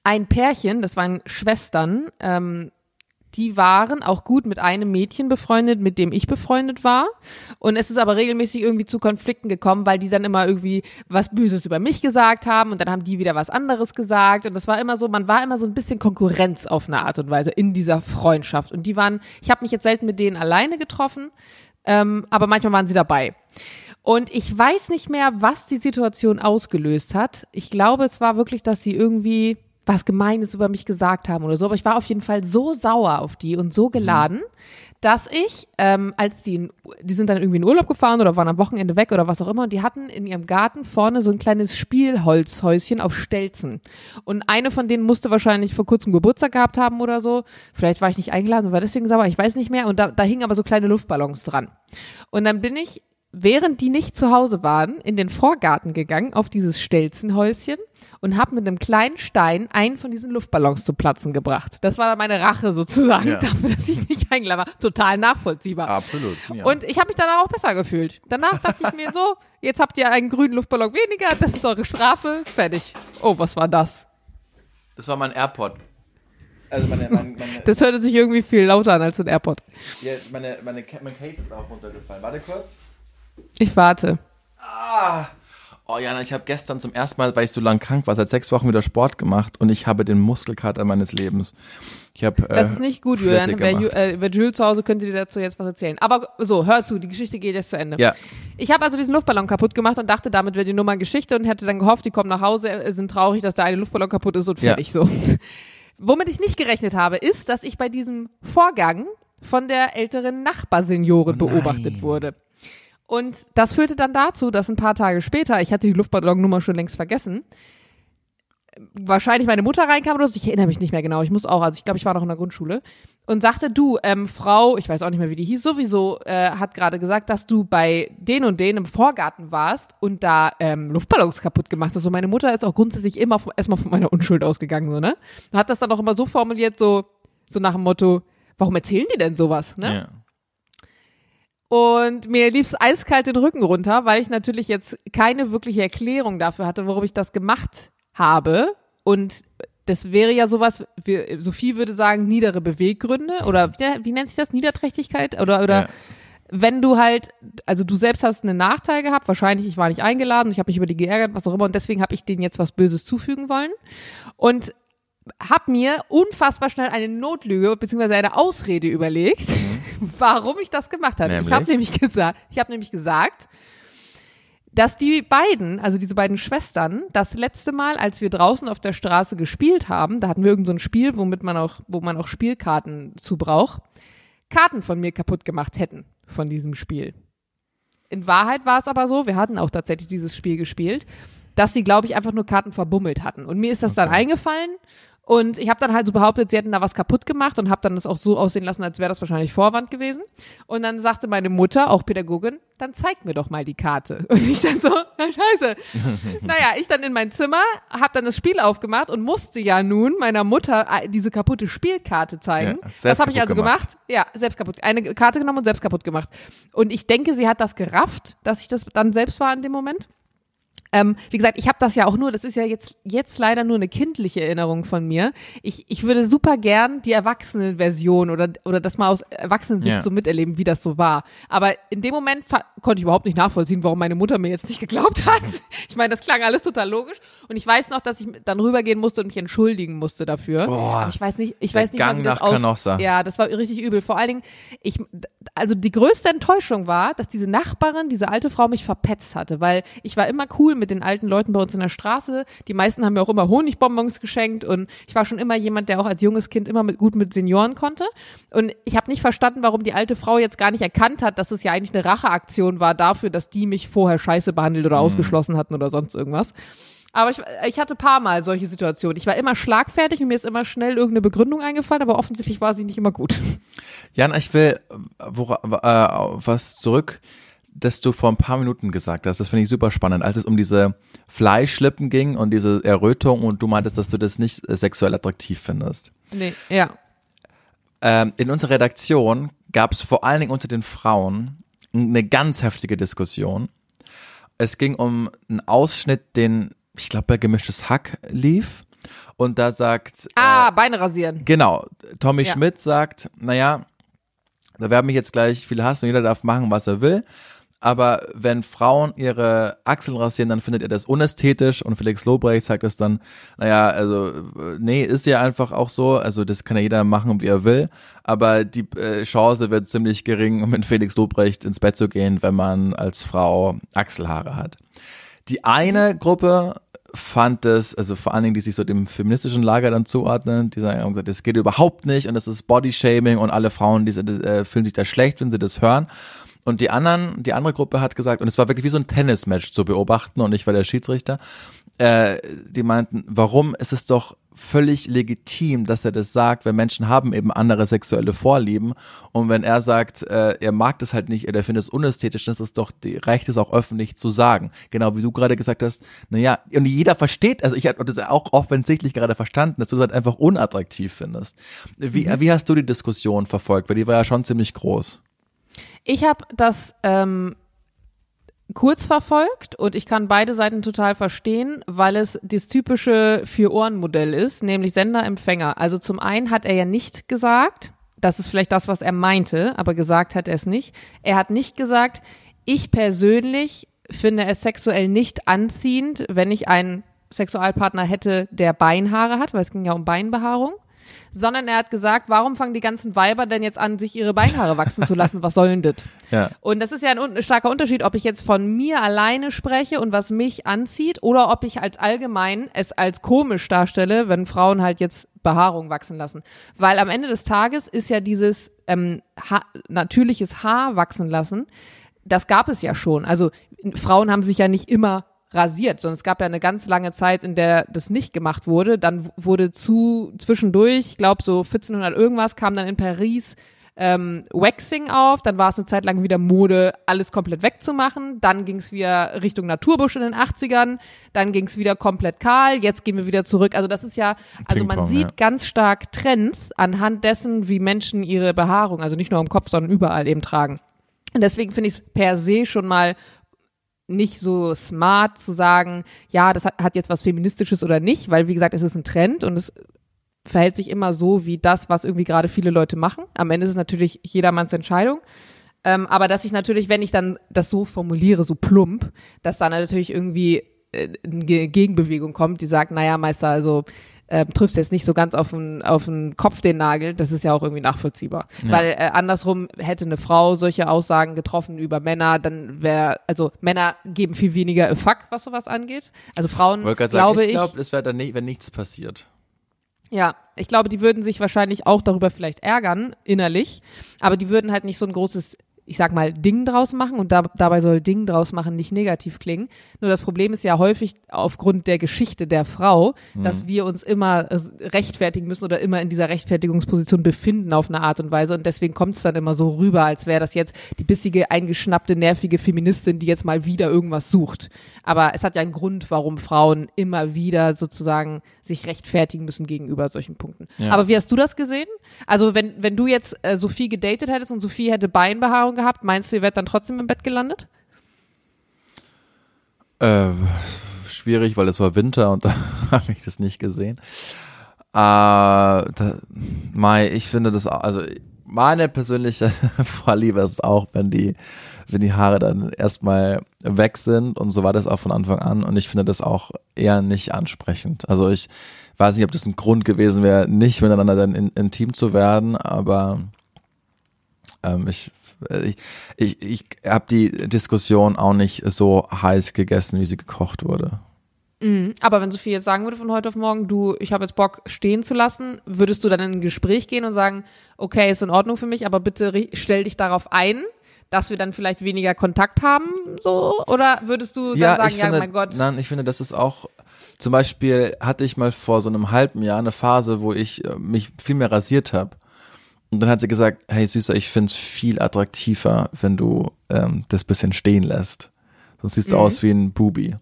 ein Pärchen, das waren Schwestern, ähm, die waren auch gut mit einem Mädchen befreundet, mit dem ich befreundet war. Und es ist aber regelmäßig irgendwie zu Konflikten gekommen, weil die dann immer irgendwie was Böses über mich gesagt haben und dann haben die wieder was anderes gesagt. Und das war immer so, man war immer so ein bisschen Konkurrenz auf eine Art und Weise in dieser Freundschaft. Und die waren, ich habe mich jetzt selten mit denen alleine getroffen, ähm, aber manchmal waren sie dabei. Und ich weiß nicht mehr, was die Situation ausgelöst hat. Ich glaube, es war wirklich, dass sie irgendwie was Gemeines über mich gesagt haben oder so. Aber ich war auf jeden Fall so sauer auf die und so geladen, dass ich, ähm, als die, in, die sind dann irgendwie in Urlaub gefahren oder waren am Wochenende weg oder was auch immer, und die hatten in ihrem Garten vorne so ein kleines Spielholzhäuschen auf Stelzen. Und eine von denen musste wahrscheinlich vor kurzem Geburtstag gehabt haben oder so. Vielleicht war ich nicht eingeladen und war deswegen sauer, ich weiß nicht mehr. Und da, da hingen aber so kleine Luftballons dran. Und dann bin ich während die nicht zu Hause waren, in den Vorgarten gegangen, auf dieses Stelzenhäuschen und habe mit einem kleinen Stein einen von diesen Luftballons zu platzen gebracht. Das war dann meine Rache sozusagen Ja. dafür, dass ich nicht eingeladen war. Total nachvollziehbar. Absolut. Ja. Und ich habe mich danach auch besser gefühlt. Danach dachte ich mir so, jetzt habt ihr einen grünen Luftballon weniger, das ist eure Strafe, fertig. Oh, was war das? das war mein AirPod. Also meine, meine, meine, Das hörte sich irgendwie viel lauter an als ein AirPod. ja, meine, meine, mein Case ist auch runtergefallen. Warte kurz. Ich warte. Ah. Oh Jana, ich habe gestern zum ersten Mal, weil ich so lang krank war, seit sechs Wochen wieder Sport gemacht und ich habe den Muskelkater meines Lebens. Ich habe äh, Das ist nicht gut, Julian. Wer, äh, wer Jules zu Hause könnte dir dazu jetzt was erzählen. Aber so, hör zu, die Geschichte geht jetzt zu Ende. Ja. Ich habe also diesen Luftballon kaputt gemacht und dachte, damit wäre die Nummer Geschichte und hätte dann gehofft, die kommen nach Hause, äh, sind traurig, dass der eine Luftballon kaputt ist und Ja. fertig so. Womit ich nicht gerechnet habe, ist, dass ich bei diesem Vorgang von der älteren Nachbarseniorin Oh beobachtet wurde. Und das führte dann dazu, dass ein paar Tage später, ich hatte die Luftballonnummer schon längst vergessen, wahrscheinlich meine Mutter reinkam oder so, ich erinnere mich nicht mehr genau, ich muss auch, also ich glaube, ich war noch in der Grundschule und sagte, du, ähm, Frau, ich weiß auch nicht mehr, wie die hieß, sowieso äh, hat gerade gesagt, dass du bei den und den im Vorgarten warst und da ähm, Luftballons kaputt gemacht hast. So, meine Mutter ist auch grundsätzlich immer erstmal von meiner Unschuld ausgegangen, so, ne? Und hat das dann auch immer so formuliert, so, so nach dem Motto, warum erzählen die denn sowas, ne? Ja. Und mir lief's eiskalt den Rücken runter, weil ich natürlich jetzt keine wirkliche Erklärung dafür hatte, warum ich das gemacht habe. Und das wäre ja sowas, wie, Sophie würde sagen, niedere Beweggründe oder wie, wie nennt sich das? Niederträchtigkeit? Oder, oder Ja. wenn du halt, also du selbst hast einen Nachteil gehabt, wahrscheinlich, ich war nicht eingeladen, ich habe mich über die geärgert, was auch immer, und deswegen habe ich denen jetzt was Böses zufügen wollen. Und hab mir unfassbar schnell eine Notlüge bzw. eine Ausrede überlegt, warum ich das gemacht habe. Ich Nämlich? habe nämlich gesagt, ich habe nämlich gesagt, dass die beiden, also diese beiden Schwestern, das letzte Mal, als wir draußen auf der Straße gespielt haben, da hatten wir irgend so ein Spiel, womit man auch, wo man auch Spielkarten zu braucht, Karten von mir kaputt gemacht hätten von diesem Spiel. In Wahrheit war es aber so, wir hatten auch tatsächlich dieses Spiel gespielt, dass sie, glaube ich, einfach nur Karten verbummelt hatten. Und mir ist das dann eingefallen und ich habe dann halt so behauptet, sie hätten da was kaputt gemacht und habe dann das auch so aussehen lassen, als wäre das wahrscheinlich Vorwand gewesen. Und dann sagte meine Mutter, auch Pädagogin, dann zeig mir doch mal die Karte. Und ich dann so, na scheiße. naja, ich dann in mein Zimmer, habe dann das Spiel aufgemacht und musste ja nun meiner Mutter äh, diese kaputte Spielkarte zeigen. Ja, das habe ich also gemacht. gemacht. Ja, selbst kaputt. Eine Karte genommen und selbst kaputt gemacht. Und ich denke, sie hat das gerafft, dass ich das dann selbst war in dem Moment. Ähm, wie gesagt, ich habe das ja auch nur, das ist ja jetzt, jetzt leider nur eine kindliche Erinnerung von mir. Ich, ich würde super gern die Erwachsenenversion oder, oder das mal aus Erwachsenensicht Ja. so miterleben, wie das so war. Aber in dem Moment konnte ich überhaupt nicht nachvollziehen, warum meine Mutter mir jetzt nicht geglaubt hat. Ich meine, das klang alles total logisch. Und ich weiß noch, dass ich dann rübergehen musste und mich entschuldigen musste dafür. Boah, ich weiß nicht, ich weiß nicht, mal, wie das aus Canossa. Ja, das war richtig übel. Vor allen Dingen, ich, also die größte Enttäuschung war, dass diese Nachbarin, diese alte Frau mich verpetzt hatte, weil ich war immer cool mit den alten Leuten bei uns in der Straße. Die meisten haben mir auch immer Honigbonbons geschenkt und ich war schon immer jemand, der auch als junges Kind immer mit, gut mit Senioren konnte. Und ich habe nicht verstanden, warum die alte Frau jetzt gar nicht erkannt hat, dass es ja eigentlich eine Racheaktion war dafür, dass die mich vorher scheiße behandelt oder ausgeschlossen hatten oder sonst irgendwas. Aber ich, ich hatte paar Mal solche Situationen. Ich war immer schlagfertig und mir ist immer schnell irgendeine Begründung eingefallen, aber offensichtlich war sie nicht immer gut. Jan, ich will äh, wora, äh, was zurück, das du vor ein paar Minuten gesagt hast. Das finde ich super spannend, als es um diese Fleischlippen ging und diese Errötung und du meintest, dass du das nicht äh, sexuell attraktiv findest. Nee, ja. Ähm, in unserer Redaktion gab es vor allen Dingen unter den Frauen eine ganz heftige Diskussion. Es ging um einen Ausschnitt, den ich glaube bei gemischtes Hack lief. Und da sagt. Ah, äh, Beine rasieren. Genau. Tommy Ja. Schmidt sagt, naja, da werden mich jetzt gleich viele hassen und jeder darf machen, was er will. Aber wenn Frauen ihre Achseln rasieren, dann findet er das unästhetisch und Felix Lobrecht sagt es dann, naja, also, äh, nee, ist ja einfach auch so, also das kann ja jeder machen, wie er will, aber die äh, Chance wird ziemlich gering, um mit Felix Lobrecht ins Bett zu gehen, wenn man als Frau Achselhaare hat. Die eine Gruppe fand es, also vor allen Dingen, die sich so dem feministischen Lager dann zuordnen, die sagen, das geht überhaupt nicht und das ist Bodyshaming und alle Frauen, die äh, fühlen sich da schlecht, wenn sie das hören. Und die anderen, die andere Gruppe hat gesagt, und es war wirklich wie so ein Tennismatch zu beobachten und ich war der Schiedsrichter, äh, die meinten, warum ist es doch völlig legitim, dass er das sagt, weil Menschen haben eben andere sexuelle Vorlieben und wenn er sagt, äh, er mag das halt nicht oder findet es unästhetisch, dann ist es doch die Recht, es auch öffentlich zu sagen. Genau wie du gerade gesagt hast, naja, und jeder versteht, also ich habe das auch offensichtlich gerade verstanden, dass du es halt einfach unattraktiv findest. Wie, wie hast du die Diskussion verfolgt? Weil die war ja schon ziemlich groß. Ich habe das ähm, kurz verfolgt und ich kann beide Seiten total verstehen, weil es das typische Vier-Ohren-Modell ist, nämlich Sender-Empfänger. Also zum einen hat er ja nicht gesagt, das ist vielleicht das, was er meinte, aber gesagt hat er es nicht. Er hat nicht gesagt, ich persönlich finde es sexuell nicht anziehend, wenn ich einen Sexualpartner hätte, der Beinhaare hat, weil es ging ja um Beinbehaarung sondern er hat gesagt, warum fangen die ganzen Weiber denn jetzt an, sich ihre Beinhaare wachsen zu lassen? Was soll denn das? Ja. Und das ist ja ein, un- starker Unterschied, ob ich jetzt von mir alleine spreche und was mich anzieht oder ob ich als allgemein es als komisch darstelle, wenn Frauen halt jetzt Behaarung wachsen lassen. Weil am Ende des Tages ist ja dieses ähm, ha natürliches Haar wachsen lassen, das gab es ja schon. Also Frauen haben sich ja nicht immer rasiert, sondern es gab ja eine ganz lange Zeit, in der das nicht gemacht wurde. Dann wurde zu zwischendurch, ich glaube so 1400 irgendwas, kam dann in Paris ähm, Waxing auf, dann war es eine Zeit lang wieder Mode, alles komplett wegzumachen. Dann ging es wieder Richtung Naturbusch in den 80ern, dann ging es wieder komplett kahl, jetzt gehen wir wieder zurück. Also das ist ja, also man sieht ja. ganz stark Trends anhand dessen, wie Menschen ihre Behaarung, also nicht nur im Kopf, sondern überall eben tragen. Und deswegen finde ich es per se schon mal nicht so smart zu sagen, ja, das hat, hat jetzt was Feministisches oder nicht, weil wie gesagt, es ist ein Trend und es verhält sich immer so wie das, was irgendwie gerade viele Leute machen. Am Ende ist es natürlich jedermanns Entscheidung. Ähm, aber dass ich natürlich, wenn ich dann das so formuliere, so plump, dass dann natürlich irgendwie äh, eine Ge- Gegenbewegung kommt, die sagt, naja, Meister, also äh, triffst jetzt nicht so ganz auf den, auf den Kopf den Nagel, das ist ja auch irgendwie nachvollziehbar. Weil äh, andersrum hätte eine Frau solche Aussagen getroffen über Männer, dann wäre, also Männer geben viel weniger a fuck, was sowas angeht. Also Frauen, sagen, glaube ich ich, glaube, es wäre dann nicht, wenn nichts passiert. ja, ich glaube, die würden sich wahrscheinlich auch darüber vielleicht ärgern, innerlich, aber die würden halt nicht so ein großes, ich sag mal, Ding draus machen und da, dabei soll Ding draus machen nicht negativ klingen. Nur das Problem ist ja häufig aufgrund der Geschichte der Frau, dass wir uns immer äh, rechtfertigen müssen oder immer in dieser Rechtfertigungsposition befinden auf eine Art und Weise und deswegen kommt es dann immer so rüber, als wäre das jetzt die bissige, eingeschnappte, nervige Feministin, die jetzt mal wieder irgendwas sucht. Aber es hat ja einen Grund, warum Frauen immer wieder sozusagen sich rechtfertigen müssen gegenüber solchen Punkten. Ja. Aber wie hast du das gesehen? Also wenn, wenn du jetzt äh, Sophie gedatet hättest und Sophie hätte Beinbehaarung gehabt, meinst du, ihr wärt dann trotzdem im Bett gelandet? Äh, schwierig, weil es war Winter und da habe ich das nicht gesehen. Äh, da, Mai, ich finde das, also meine persönliche Vorliebe ist auch, wenn die, wenn die Haare dann erstmal weg sind und so war das auch von Anfang an und ich finde das auch eher nicht ansprechend. Also ich weiß nicht, ob das ein Grund gewesen wäre, nicht miteinander dann in, intim zu werden, aber ähm, ich ich, ich, ich habe die Diskussion auch nicht so heiß gegessen, wie sie gekocht wurde. Mhm. Aber wenn Sophie jetzt sagen würde von heute auf morgen, du, ich habe jetzt Bock stehen zu lassen, würdest du dann in ein Gespräch gehen und sagen, okay, ist in Ordnung für mich, aber bitte stell dich darauf ein, dass wir dann vielleicht weniger Kontakt haben, so? Oder würdest du dann sagen, ich ja, finde, mein Gott, nein, ich finde, das ist auch, zum Beispiel hatte ich mal vor so einem halben Jahr eine Phase, wo ich äh, mich viel mehr rasiert habe. Und dann hat sie gesagt, hey Süßer, ich find's viel attraktiver, wenn du ähm, das bisschen stehen lässt. Sonst siehst du Mhm. aus wie ein Bubi.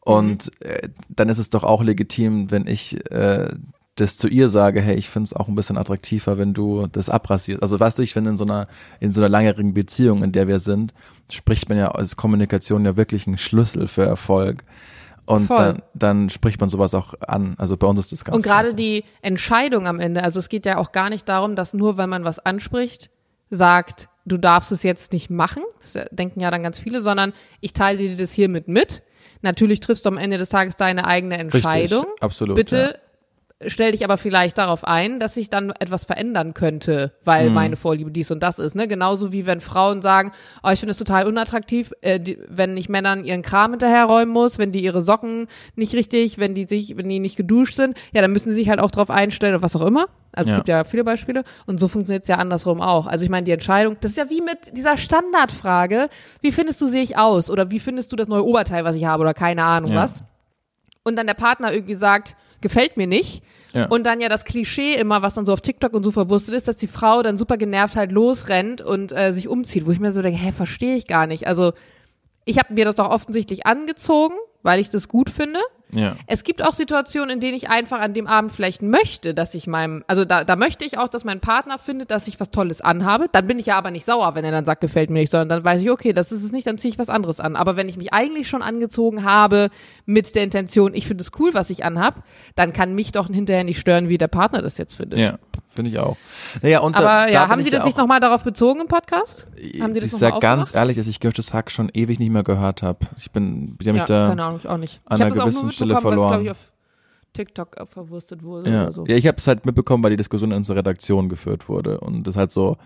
Und äh, dann ist es doch auch legitim, wenn ich äh, das zu ihr sage, hey, ich finde es auch ein bisschen attraktiver, wenn du das abrasierst. Also weißt du, ich finde in so einer, in so einer langjährigen Beziehung, in der wir sind, spricht man ja als Kommunikation ja wirklich ein Schlüssel für Erfolg. Und dann, dann spricht man sowas auch an. Also bei uns ist das ganz Und gerade die Entscheidung am Ende, also es geht ja auch gar nicht darum, dass nur wenn man was anspricht, sagt, du darfst es jetzt nicht machen, das denken ja dann ganz viele, sondern ich teile dir das hiermit mit. Natürlich triffst du am Ende des Tages deine eigene Entscheidung. Richtig, absolut. Bitte stell dich aber vielleicht darauf ein, dass sich dann etwas verändern könnte, weil Mhm. meine Vorliebe dies und das ist. Ne? Genauso wie wenn Frauen sagen, oh, ich finde es total unattraktiv, äh, die, wenn ich Männern ihren Kram hinterherräumen muss, wenn die ihre Socken nicht richtig, wenn die sich, wenn die nicht geduscht sind, ja, dann müssen sie sich halt auch drauf einstellen oder was auch immer. Also Ja. es gibt ja viele Beispiele und so funktioniert es ja andersrum auch. Also ich meine, die Entscheidung, das ist ja wie mit dieser Standardfrage, wie findest du, sehe ich aus? Oder wie findest du das neue Oberteil, was ich habe oder keine Ahnung Ja. was? und dann der Partner irgendwie sagt, gefällt mir nicht. Ja. Und dann ja das Klischee immer, was dann so auf TikTok und so verwurstet ist, dass die Frau dann super genervt halt losrennt und äh, sich umzieht, wo ich mir so denke, hä, verstehe ich gar nicht. Also ich habe mir das doch offensichtlich angezogen, weil ich das gut finde. Ja. Es gibt auch Situationen, in denen ich einfach an dem Abend vielleicht möchte, dass ich meinem, also da, da möchte ich auch, dass mein Partner findet, dass ich was Tolles anhabe. Dann bin ich ja aber nicht sauer, wenn er dann sagt, gefällt mir nicht, sondern dann weiß ich, okay, das ist es nicht, dann ziehe ich was anderes an. Aber wenn ich mich eigentlich schon angezogen habe mit der Intention, ich finde es cool, was ich anhab, dann kann mich doch hinterher nicht stören, wie der Partner das jetzt findet. Ja, finde ich auch. Naja, und da, Aber da ja, bin haben Sie das ja nicht nochmal darauf bezogen im Podcast? Haben Sie das ich sag ganz ehrlich, dass ich Gemischtes Hack schon ewig nicht mehr gehört habe. Ich bin, ich hab mich Ja, da, keine Ahnung, ich auch nicht. an ich einer gewissen Stelle glaube ich, verloren. auf TikTok verwurstet wurde ja, oder so. ja, ich habe es halt mitbekommen, weil die Diskussion in unserer Redaktion geführt wurde und es halt so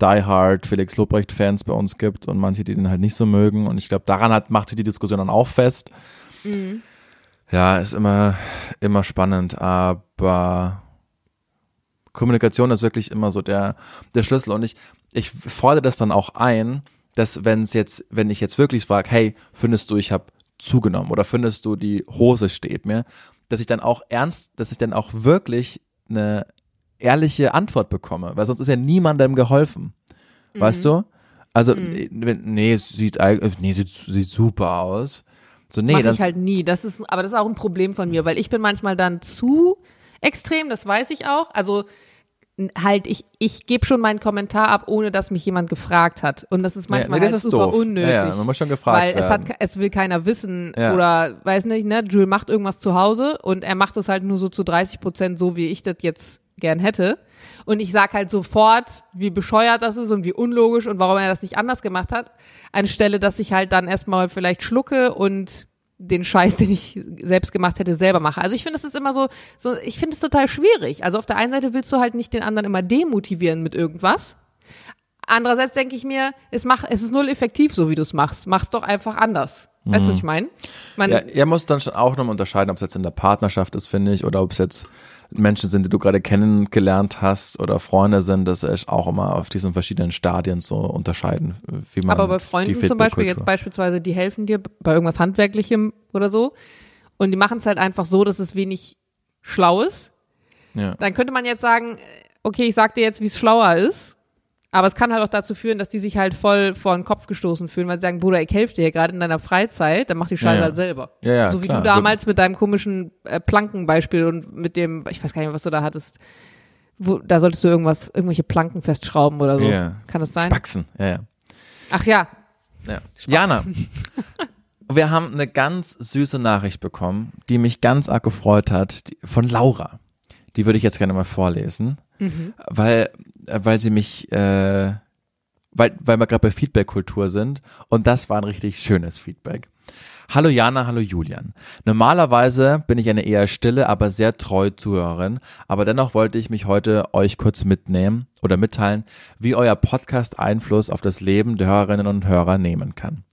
Die Hard Felix Lobrecht Fans bei uns gibt und manche, die den halt nicht so mögen und ich glaube, daran hat, macht sich die Diskussion dann auch fest. Mhm. Ja, ist immer, immer spannend, aber Kommunikation ist wirklich immer so der, der Schlüssel und ich, ich fordere das dann auch ein, dass wenn es jetzt, wenn ich jetzt wirklich frage, hey, findest du, ich habe zugenommen oder findest du, die Hose steht mir, dass ich dann auch ernst, dass ich dann auch wirklich eine ehrliche Antwort bekomme, weil sonst ist ja niemandem geholfen. Weißt du? Also, wenn- nee, es sieht, eig- nee, sieht, sieht super aus. So, nee, Mach das, ich halt nie. Das ist, aber das ist auch ein Problem von mir, weil ich bin manchmal dann zu extrem, das weiß ich auch. Also halt, ich, ich gebe schon meinen Kommentar ab, ohne dass mich jemand gefragt hat. Und das ist manchmal nee, das halt ist super doof. unnötig. Ja, ja, man muss schon gefragt weil es, hat, werden. es will keiner wissen Ja. oder weiß nicht, ne, Jules macht irgendwas zu Hause und er macht es halt nur so zu 30 Prozent so, wie ich das jetzt gern hätte. Und ich sag halt sofort, wie bescheuert das ist und wie unlogisch und warum er das nicht anders gemacht hat, anstelle, dass ich halt dann erstmal vielleicht schlucke und den Scheiß, den ich selbst gemacht hätte, selber mache. Also ich finde, es ist immer so, so, ich finde es total schwierig. Also auf der einen Seite willst du halt nicht den anderen immer demotivieren mit irgendwas. Andererseits denke ich mir, es, mach, es ist null effektiv, so wie du es machst. Mach's doch einfach anders. Weißt du, was ich meine? Man, Ja, er muss dann schon auch noch unterscheiden, ob es jetzt in der Partnerschaft ist, finde ich, oder ob es jetzt Menschen sind, die du gerade kennengelernt hast oder Freunde sind, das ist auch immer auf diesen verschiedenen Stadien so unterscheiden, wie man aber bei Freunden zum Beispiel, jetzt beispielsweise, die helfen dir bei irgendwas Handwerklichem oder so. Und die machen es halt einfach so, dass es wenig schlau ist. Ja. Dann könnte man jetzt sagen, okay, ich sag dir jetzt, wie es schlauer ist. Aber es kann halt auch dazu führen, dass die sich halt voll vor den Kopf gestoßen fühlen, weil sie sagen, Bruder, ich helfe dir hier gerade in deiner Freizeit, dann mach die Scheiße Ja, ja. halt selber. Ja, ja, so wie klar. du damals mit deinem komischen äh, Plankenbeispiel und mit dem, ich weiß gar nicht mehr, was du da hattest. Wo, da solltest du irgendwas, irgendwelche Planken festschrauben oder so. Ja. Kann das sein? Spaxen, ja, ja. Ach ja. ja. Jana, wir haben eine ganz süße Nachricht bekommen, die mich ganz arg gefreut hat, die, von Laura. Die würde ich jetzt gerne mal vorlesen, weil, äh, weil sie mich, äh, weil, weil wir gerade bei Feedback-Kultur sind und das war ein richtig schönes Feedback. Hallo Jana, hallo Julian. Normalerweise bin ich eine eher stille, aber sehr treue Zuhörerin, aber dennoch wollte ich mich heute euch kurz mitnehmen oder mitteilen, wie euer Podcast Einfluss auf das Leben der Hörerinnen und Hörer nehmen kann.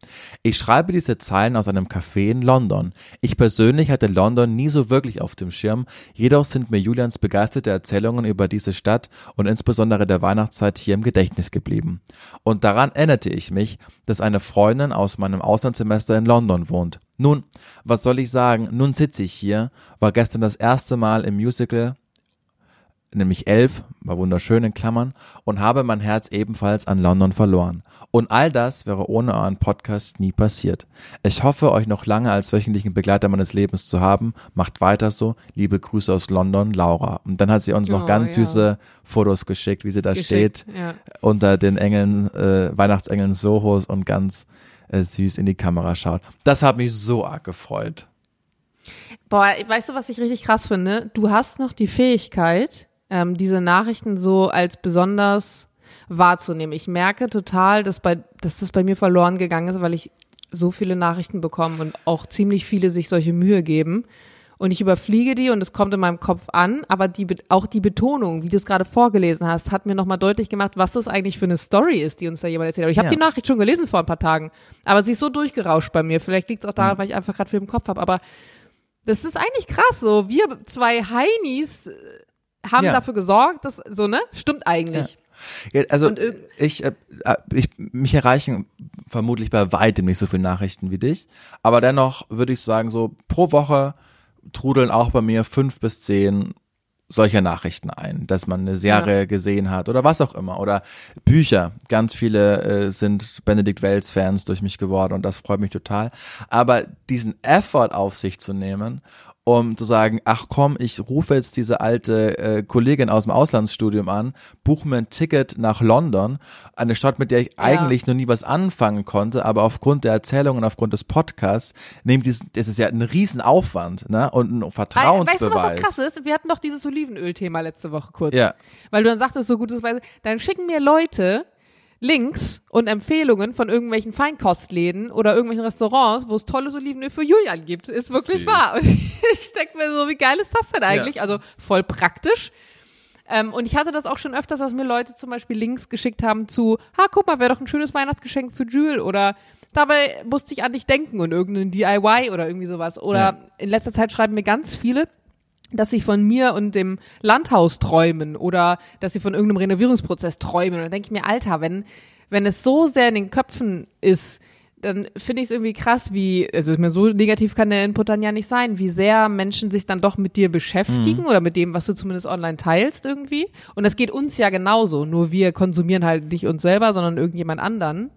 Ich schreibe diese Zeilen aus einem Café in London. Ich persönlich hatte London nie so wirklich auf dem Schirm, jedoch sind mir Julians begeisterte Erzählungen über diese Stadt und insbesondere der Weihnachtszeit hier im Gedächtnis geblieben. Und daran erinnerte ich mich, dass eine Freundin aus meinem Auslandssemester in London wohnt. Nun, was soll ich sagen? Nun sitze ich hier, war gestern das erste Mal im Musical nämlich elf, war wunderschön in Klammern, und habe mein Herz ebenfalls an London verloren. Und all das wäre ohne euren Podcast nie passiert. Ich hoffe, euch noch lange als wöchentlichen Begleiter meines Lebens zu haben. Macht weiter so. Liebe Grüße aus London, Laura. Und dann hat sie uns noch Oh, ganz ja. süße Fotos geschickt, wie sie da Geschickt, steht, ja. unter den Engeln, äh, Weihnachtsengeln Sohos und ganz süß in die Kamera schaut. Das hat mich so arg gefreut. Boah, weißt du, was ich richtig krass finde? Du hast noch die Fähigkeit, ähm, diese Nachrichten so als besonders wahrzunehmen. Ich merke total, dass, bei, dass das bei mir verloren gegangen ist, weil ich so viele Nachrichten bekomme und auch ziemlich viele sich solche Mühe geben. Und ich überfliege die und es kommt in meinem Kopf an, aber die, auch die Betonung, wie du es gerade vorgelesen hast, hat mir nochmal deutlich gemacht, was das eigentlich für eine Story ist, die uns da jemand erzählt hat. Ich habe Ja. die Nachricht schon gelesen vor ein paar Tagen, aber sie ist so durchgerauscht bei mir. Vielleicht liegt es auch daran, weil ich einfach gerade viel im Kopf habe, aber das ist eigentlich krass so. Wir zwei Heinis äh, haben Ja. dafür gesorgt, dass so, ne? Stimmt eigentlich. Ja, also Und irg- ich, äh, äh, ich, mich erreichen vermutlich bei weitem nicht so viele Nachrichten wie dich, aber dennoch würde ich sagen, so pro Woche trudeln auch bei mir fünf bis zehn solcher Nachrichten ein, dass man eine Serie gesehen hat oder was auch immer oder Bücher. Ganz viele äh, sind Benedikt Wells Fans durch mich geworden und das freut mich total. Aber diesen Effort auf sich zu nehmen, um zu sagen, ach komm, ich rufe jetzt diese alte äh, Kollegin aus dem Auslandsstudium an, buche mir ein Ticket nach London, eine Stadt, mit der ich eigentlich noch nie was anfangen konnte, aber aufgrund der Erzählung und aufgrund des Podcasts, nehmt diesen, das ist ja ein Riesenaufwand, ne? Und ein Wei- Vertrauensbeweis. Weißt du, was auch krass ist? Wir hatten doch dieses Olivenöl-Thema letzte Woche kurz. Ja. Weil du dann sagtest, so gutes Weise, dann schicken mir Leute Links und Empfehlungen von irgendwelchen Feinkostläden oder irgendwelchen Restaurants, wo es tolles Olivenöl für Julian gibt. Ist wirklich Süß. wahr. Und ich denke mir so, wie geil ist das denn eigentlich? Ja. Also voll praktisch. Ähm, und ich hatte das auch schon öfters, dass mir Leute zum Beispiel Links geschickt haben zu, ha, guck mal, wäre doch ein schönes Weihnachtsgeschenk für Jules oder dabei musste ich an dich denken und irgendein DIY oder irgendwie sowas. Oder Ja. in letzter Zeit schreiben mir ganz viele, dass sie von mir und dem Landhaus träumen oder dass sie von irgendeinem Renovierungsprozess träumen. Und dann denke ich mir, Alter, wenn, wenn es so sehr in den Köpfen ist, dann finde ich es irgendwie krass, wie, also so negativ kann der Input dann ja nicht sein, wie sehr Menschen sich dann doch mit dir beschäftigen oder mit dem, was du zumindest online teilst irgendwie. Und das geht uns ja genauso, nur wir konsumieren halt nicht uns selber, sondern irgendjemand anderen.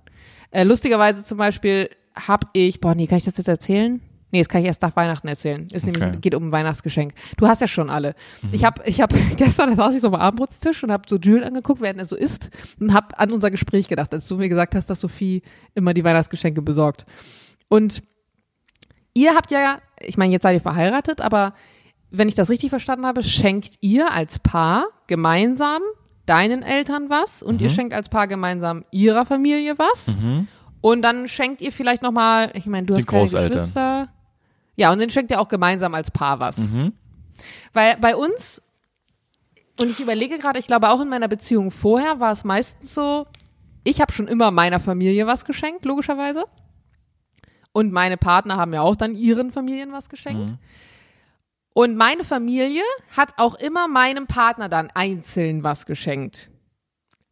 Äh, lustigerweise zum Beispiel habe ich, boah, nee, kann ich das jetzt erzählen? Nee, das kann ich erst nach Weihnachten erzählen. Es Okay. geht um ein Weihnachtsgeschenk. Du hast ja schon alle. Ich habe ich hab, gestern saß ich so am Abendbrotstisch und habe so Jules angeguckt, während er so isst und habe an unser Gespräch gedacht, als du mir gesagt hast, dass Sophie immer die Weihnachtsgeschenke besorgt. Und ihr habt ja, ich meine, jetzt seid ihr verheiratet, aber wenn ich das richtig verstanden habe, schenkt ihr als Paar gemeinsam deinen Eltern was und Mhm. ihr schenkt als Paar gemeinsam ihrer Familie was. Und dann schenkt ihr vielleicht nochmal, ich meine, du Die hast keine Großeltern. Geschwister. Ja, und dann schenkt ihr auch gemeinsam als Paar was. Mhm. Weil bei uns, und ich überlege gerade, ich glaube auch in meiner Beziehung vorher war es meistens so, ich habe schon immer meiner Familie was geschenkt, logischerweise. Und meine Partner haben ja auch dann ihren Familien was geschenkt. Und meine Familie hat auch immer meinem Partner dann einzeln was geschenkt.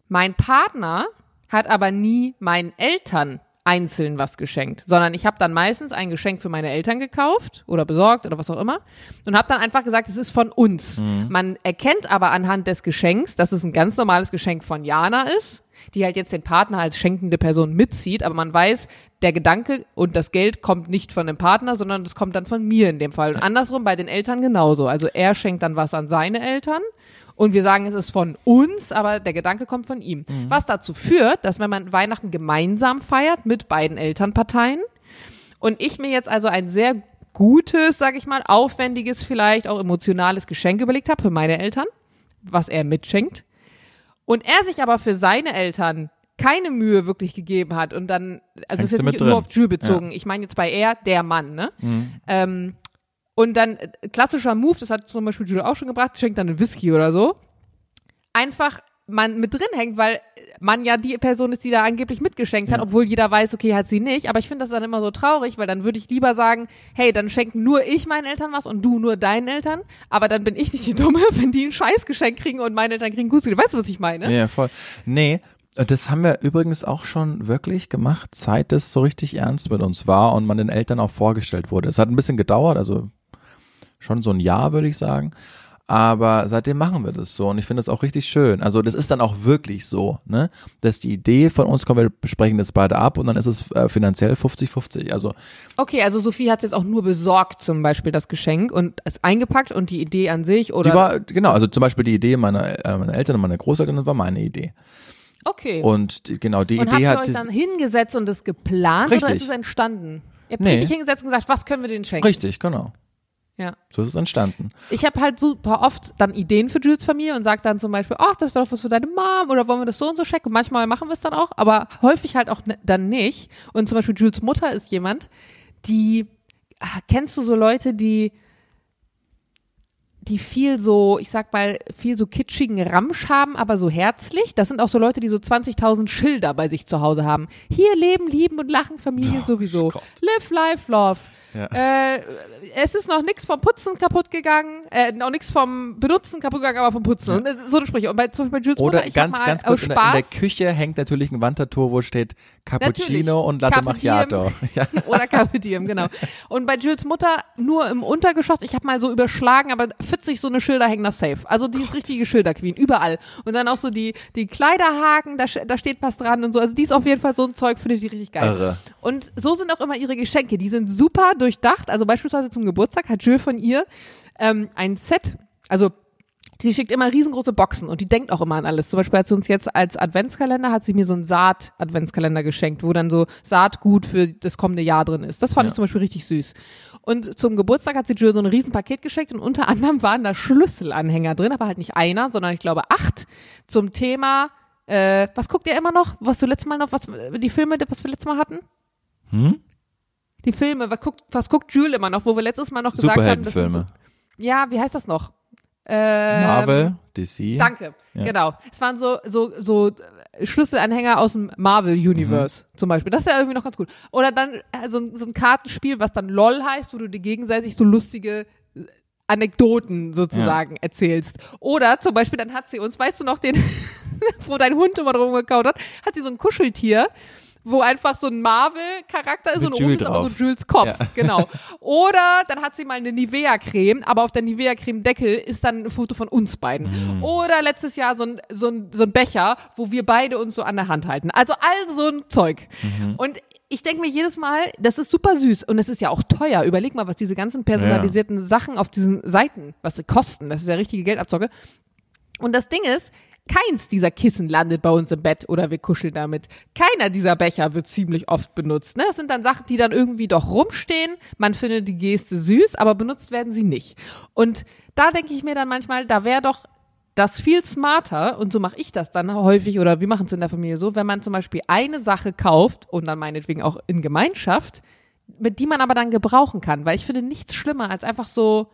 Mein Partner hat aber nie meinen Eltern einzeln was geschenkt, sondern ich habe dann meistens ein Geschenk für meine Eltern gekauft oder besorgt oder was auch immer und habe dann einfach gesagt, es ist von uns. Man erkennt aber anhand des Geschenks, dass es ein ganz normales Geschenk von Jana ist, die halt jetzt den Partner als schenkende Person mitzieht, aber man weiß, der Gedanke und das Geld kommt nicht von dem Partner, sondern das kommt dann von mir in dem Fall. Und andersrum bei den Eltern genauso. Also er schenkt dann was an seine Eltern und wir sagen, es ist von uns, aber der Gedanke kommt von ihm. Was dazu führt, dass wenn man Weihnachten gemeinsam feiert mit beiden Elternparteien und ich mir jetzt also ein sehr gutes, sag ich mal, aufwendiges, vielleicht auch emotionales Geschenk überlegt habe für meine Eltern, was er mitschenkt, und er sich aber für seine Eltern keine Mühe wirklich gegeben hat und dann, also es ist jetzt nicht nur drin. auf Jules bezogen, ich meine jetzt bei er, der Mann, ne? Ähm, und dann äh, klassischer Move, das hat zum Beispiel Jules auch schon gebracht, schenkt dann einen Whisky oder so. Einfach man mit drin hängt, weil man ja die Person ist, die da angeblich mitgeschenkt hat, obwohl jeder weiß, okay, hat sie nicht. Aber ich finde das dann immer so traurig, weil dann würde ich lieber sagen, hey, dann schenken nur ich meinen Eltern was und du nur deinen Eltern. Aber dann bin ich nicht die Dumme, wenn die ein Scheißgeschenk kriegen und meine Eltern kriegen Gutschrift. Weißt du, was ich meine? Ja, voll. Nee, das haben wir übrigens auch schon wirklich gemacht, seit es so richtig ernst mit uns war und man den Eltern auch vorgestellt wurde. Es hat ein bisschen gedauert, also schon so ein Jahr, würde ich sagen. Aber seitdem machen wir das so und ich finde das auch richtig schön. Also das ist dann auch wirklich so, ne? Dass die Idee von uns, kommen wir besprechen das beide ab und dann ist es äh, finanziell 50-50. Also Okay, also Sophie hat es jetzt auch nur besorgt, zum Beispiel das Geschenk und es eingepackt und die Idee an sich oder. die war, genau, also zum Beispiel die Idee meiner, äh, meiner Eltern und meiner Großeltern, das war meine Idee. okay. Und die, genau, die Und habt Idee ihr hat euch das, dann hingesetzt und es geplant oder Richtig. ist es entstanden? Ihr habt Nee. richtig hingesetzt und gesagt, was können wir denen schenken? richtig, genau. Ja. So ist es entstanden. Ich habe halt super oft dann Ideen für Jules Familie und sage dann zum Beispiel, ach, das wäre doch was für deine Mom oder wollen wir das so und so schenken? Und manchmal machen wir es dann auch, aber häufig halt auch ne, dann nicht. Und zum Beispiel Jules Mutter ist jemand, die, ah, kennst du so Leute, die die viel so, ich sag mal, viel so kitschigen Ramsch haben, aber so herzlich. Das sind auch so Leute, die so 20.000 Schilder bei sich zu Hause haben. Hier leben, lieben und lachen, Familie sowieso. Gott. Live, life, love. Ja. Äh, es ist noch nichts vom Putzen kaputt gegangen, äh, noch nichts vom Benutzen kaputt gegangen, aber vom Putzen. Ist so eine Sprüche. Und bei, zum Beispiel Jules Oder Mutter, ich ganz, ganz kurz, in der, in der Küche hängt natürlich ein Wandtattoo, wo steht Cappuccino Natürlich. und Latte Carpe. Macchiato. Ja. oder Carpe Diem, genau. Und bei Jules Mutter nur im Untergeschoss, ich habe mal so überschlagen, aber 40 so eine Schilder hängen da safe. Also die ist richtige Schilderqueen, überall. Und dann auch so die, die Kleiderhaken, da, da steht was dran und so. Also die ist auf jeden Fall so ein Zeug, finde ich die richtig geil. Irre. Und so sind auch immer ihre Geschenke. Die sind super durchdacht. Also beispielsweise zum Geburtstag hat Jules von ihr ähm, ein Set, also Sie schickt immer riesengroße Boxen und die denkt auch immer an alles. Zum Beispiel hat sie uns jetzt als Adventskalender, hat sie mir so einen Saat-Adventskalender geschenkt, wo dann so Saatgut für das kommende Jahr drin ist. Das fand Ja. ich zum Beispiel richtig süß. Und zum Geburtstag hat sie Jill so ein Riesenpaket geschenkt und unter anderem waren da Schlüsselanhänger drin, aber halt nicht einer, sondern ich glaube acht zum Thema, äh, was guckt ihr immer noch? Was du letztes Mal noch, was die Filme, was wir letztes Mal hatten? Hm? Die Filme, was guckt, was guckt Jules immer noch, wo wir letztes Mal noch gesagt haben, das sind so, ja, wie heißt das noch? Ähm, Marvel, DC. Danke, Ja. genau. Es waren so, so, so Schlüsselanhänger aus dem Marvel Universe Mhm. zum Beispiel. Das ist ja irgendwie noch ganz gut. Oder dann äh, so, ein- so ein Kartenspiel, was dann LOL heißt, wo du dir gegenseitig so lustige äh, Anekdoten sozusagen erzählst. Oder zum Beispiel, dann hat sie uns, weißt du noch, den, wo dein Hund immer drum gekaut hat, hat sie so ein Kuscheltier, wo einfach so ein Marvel-Charakter ist Mit und oben Jules ist aber so drauf. Jules Kopf. Ja. Genau. Oder dann hat sie mal eine Nivea-Creme, aber auf der Nivea-Creme-Deckel ist dann ein Foto von uns beiden. Mhm. Oder letztes Jahr so ein, so, ein, so ein Becher, wo wir beide uns so an der Hand halten. Also all so ein Zeug. Mhm. Und ich denke mir jedes Mal, das ist super süß und es ist ja auch teuer. Überleg mal, was diese ganzen personalisierten Sachen auf diesen Seiten, was sie kosten. Das ist ja richtige Geldabzocke. Und das Ding ist, keins dieser Kissen landet bei uns im Bett oder wir kuscheln damit. Keiner dieser Becher wird ziemlich oft benutzt. Ne? Das sind dann Sachen, die dann irgendwie doch rumstehen. Man findet die Geste süß, aber benutzt werden sie nicht. Und da denke ich mir dann manchmal, da wäre doch das viel smarter, und so mache ich das dann häufig, oder wir machen es in der Familie so, wenn man zum Beispiel eine Sache kauft und dann meinetwegen auch in Gemeinschaft, mit die man aber dann gebrauchen kann. Weil ich finde nichts schlimmer als einfach so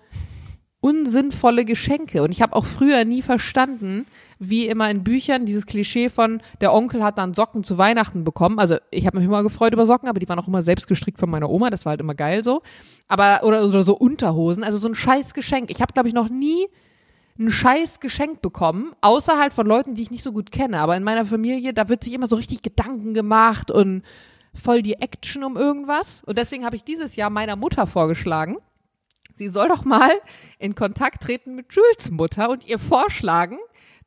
unsinnvolle Geschenke. Und ich habe auch früher nie verstanden, wie immer in Büchern dieses Klischee von der Onkel hat dann Socken zu Weihnachten bekommen. Also ich habe mich immer gefreut über Socken, aber die waren auch immer selbst gestrickt von meiner Oma. Das war halt immer geil so. Aber oder, oder so Unterhosen, also so ein scheiß Geschenk. Ich habe glaube ich noch nie ein scheiß Geschenk bekommen, außer halt von Leuten, die ich nicht so gut kenne. Aber in meiner Familie, da wird sich immer so richtig Gedanken gemacht und voll die Action um irgendwas. Und deswegen habe ich dieses Jahr meiner Mutter vorgeschlagen, sie soll doch mal in Kontakt treten mit Jules Mutter und ihr vorschlagen,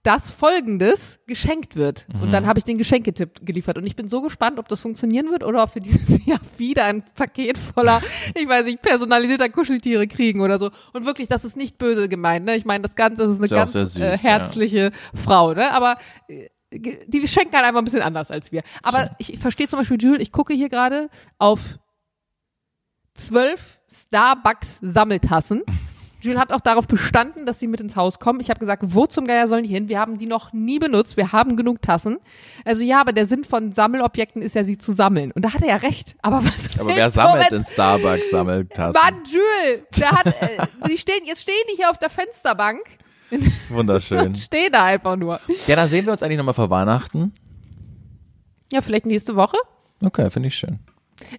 dass folgendes geschenkt wird. Und dann habe ich den Geschenketipp geliefert. Und ich bin so gespannt, ob das funktionieren wird oder ob wir dieses Jahr wieder ein Paket voller, ich weiß nicht, personalisierter Kuscheltiere kriegen oder so. Und wirklich, das ist nicht böse gemeint. Ne? Ich meine, das Ganze das ist eine Ist ganz süß, äh, ja. herzliche Frau. Ne? Aber äh, die schenken halt einfach ein bisschen anders als wir. Aber ich verstehe zum Beispiel Jules, ich gucke hier gerade auf zwölf Starbucks Sammeltassen. Jules hat auch darauf bestanden, dass sie mit ins Haus kommen. Ich habe gesagt, wo zum Geier sollen die hin? Wir haben die noch nie benutzt. Wir haben genug Tassen. Also ja, aber der Sinn von Sammelobjekten ist ja, sie zu sammeln. Und da hat er ja recht. Aber was Aber wer sammelt in Starbucks Sammeltassen? Mann, Jules, der hat, äh, die stehen, jetzt stehen die hier auf der Fensterbank. Wunderschön. Stehen da einfach nur. Ja, dann sehen wir uns eigentlich nochmal vor Weihnachten. Ja, vielleicht nächste Woche. Okay, finde ich schön.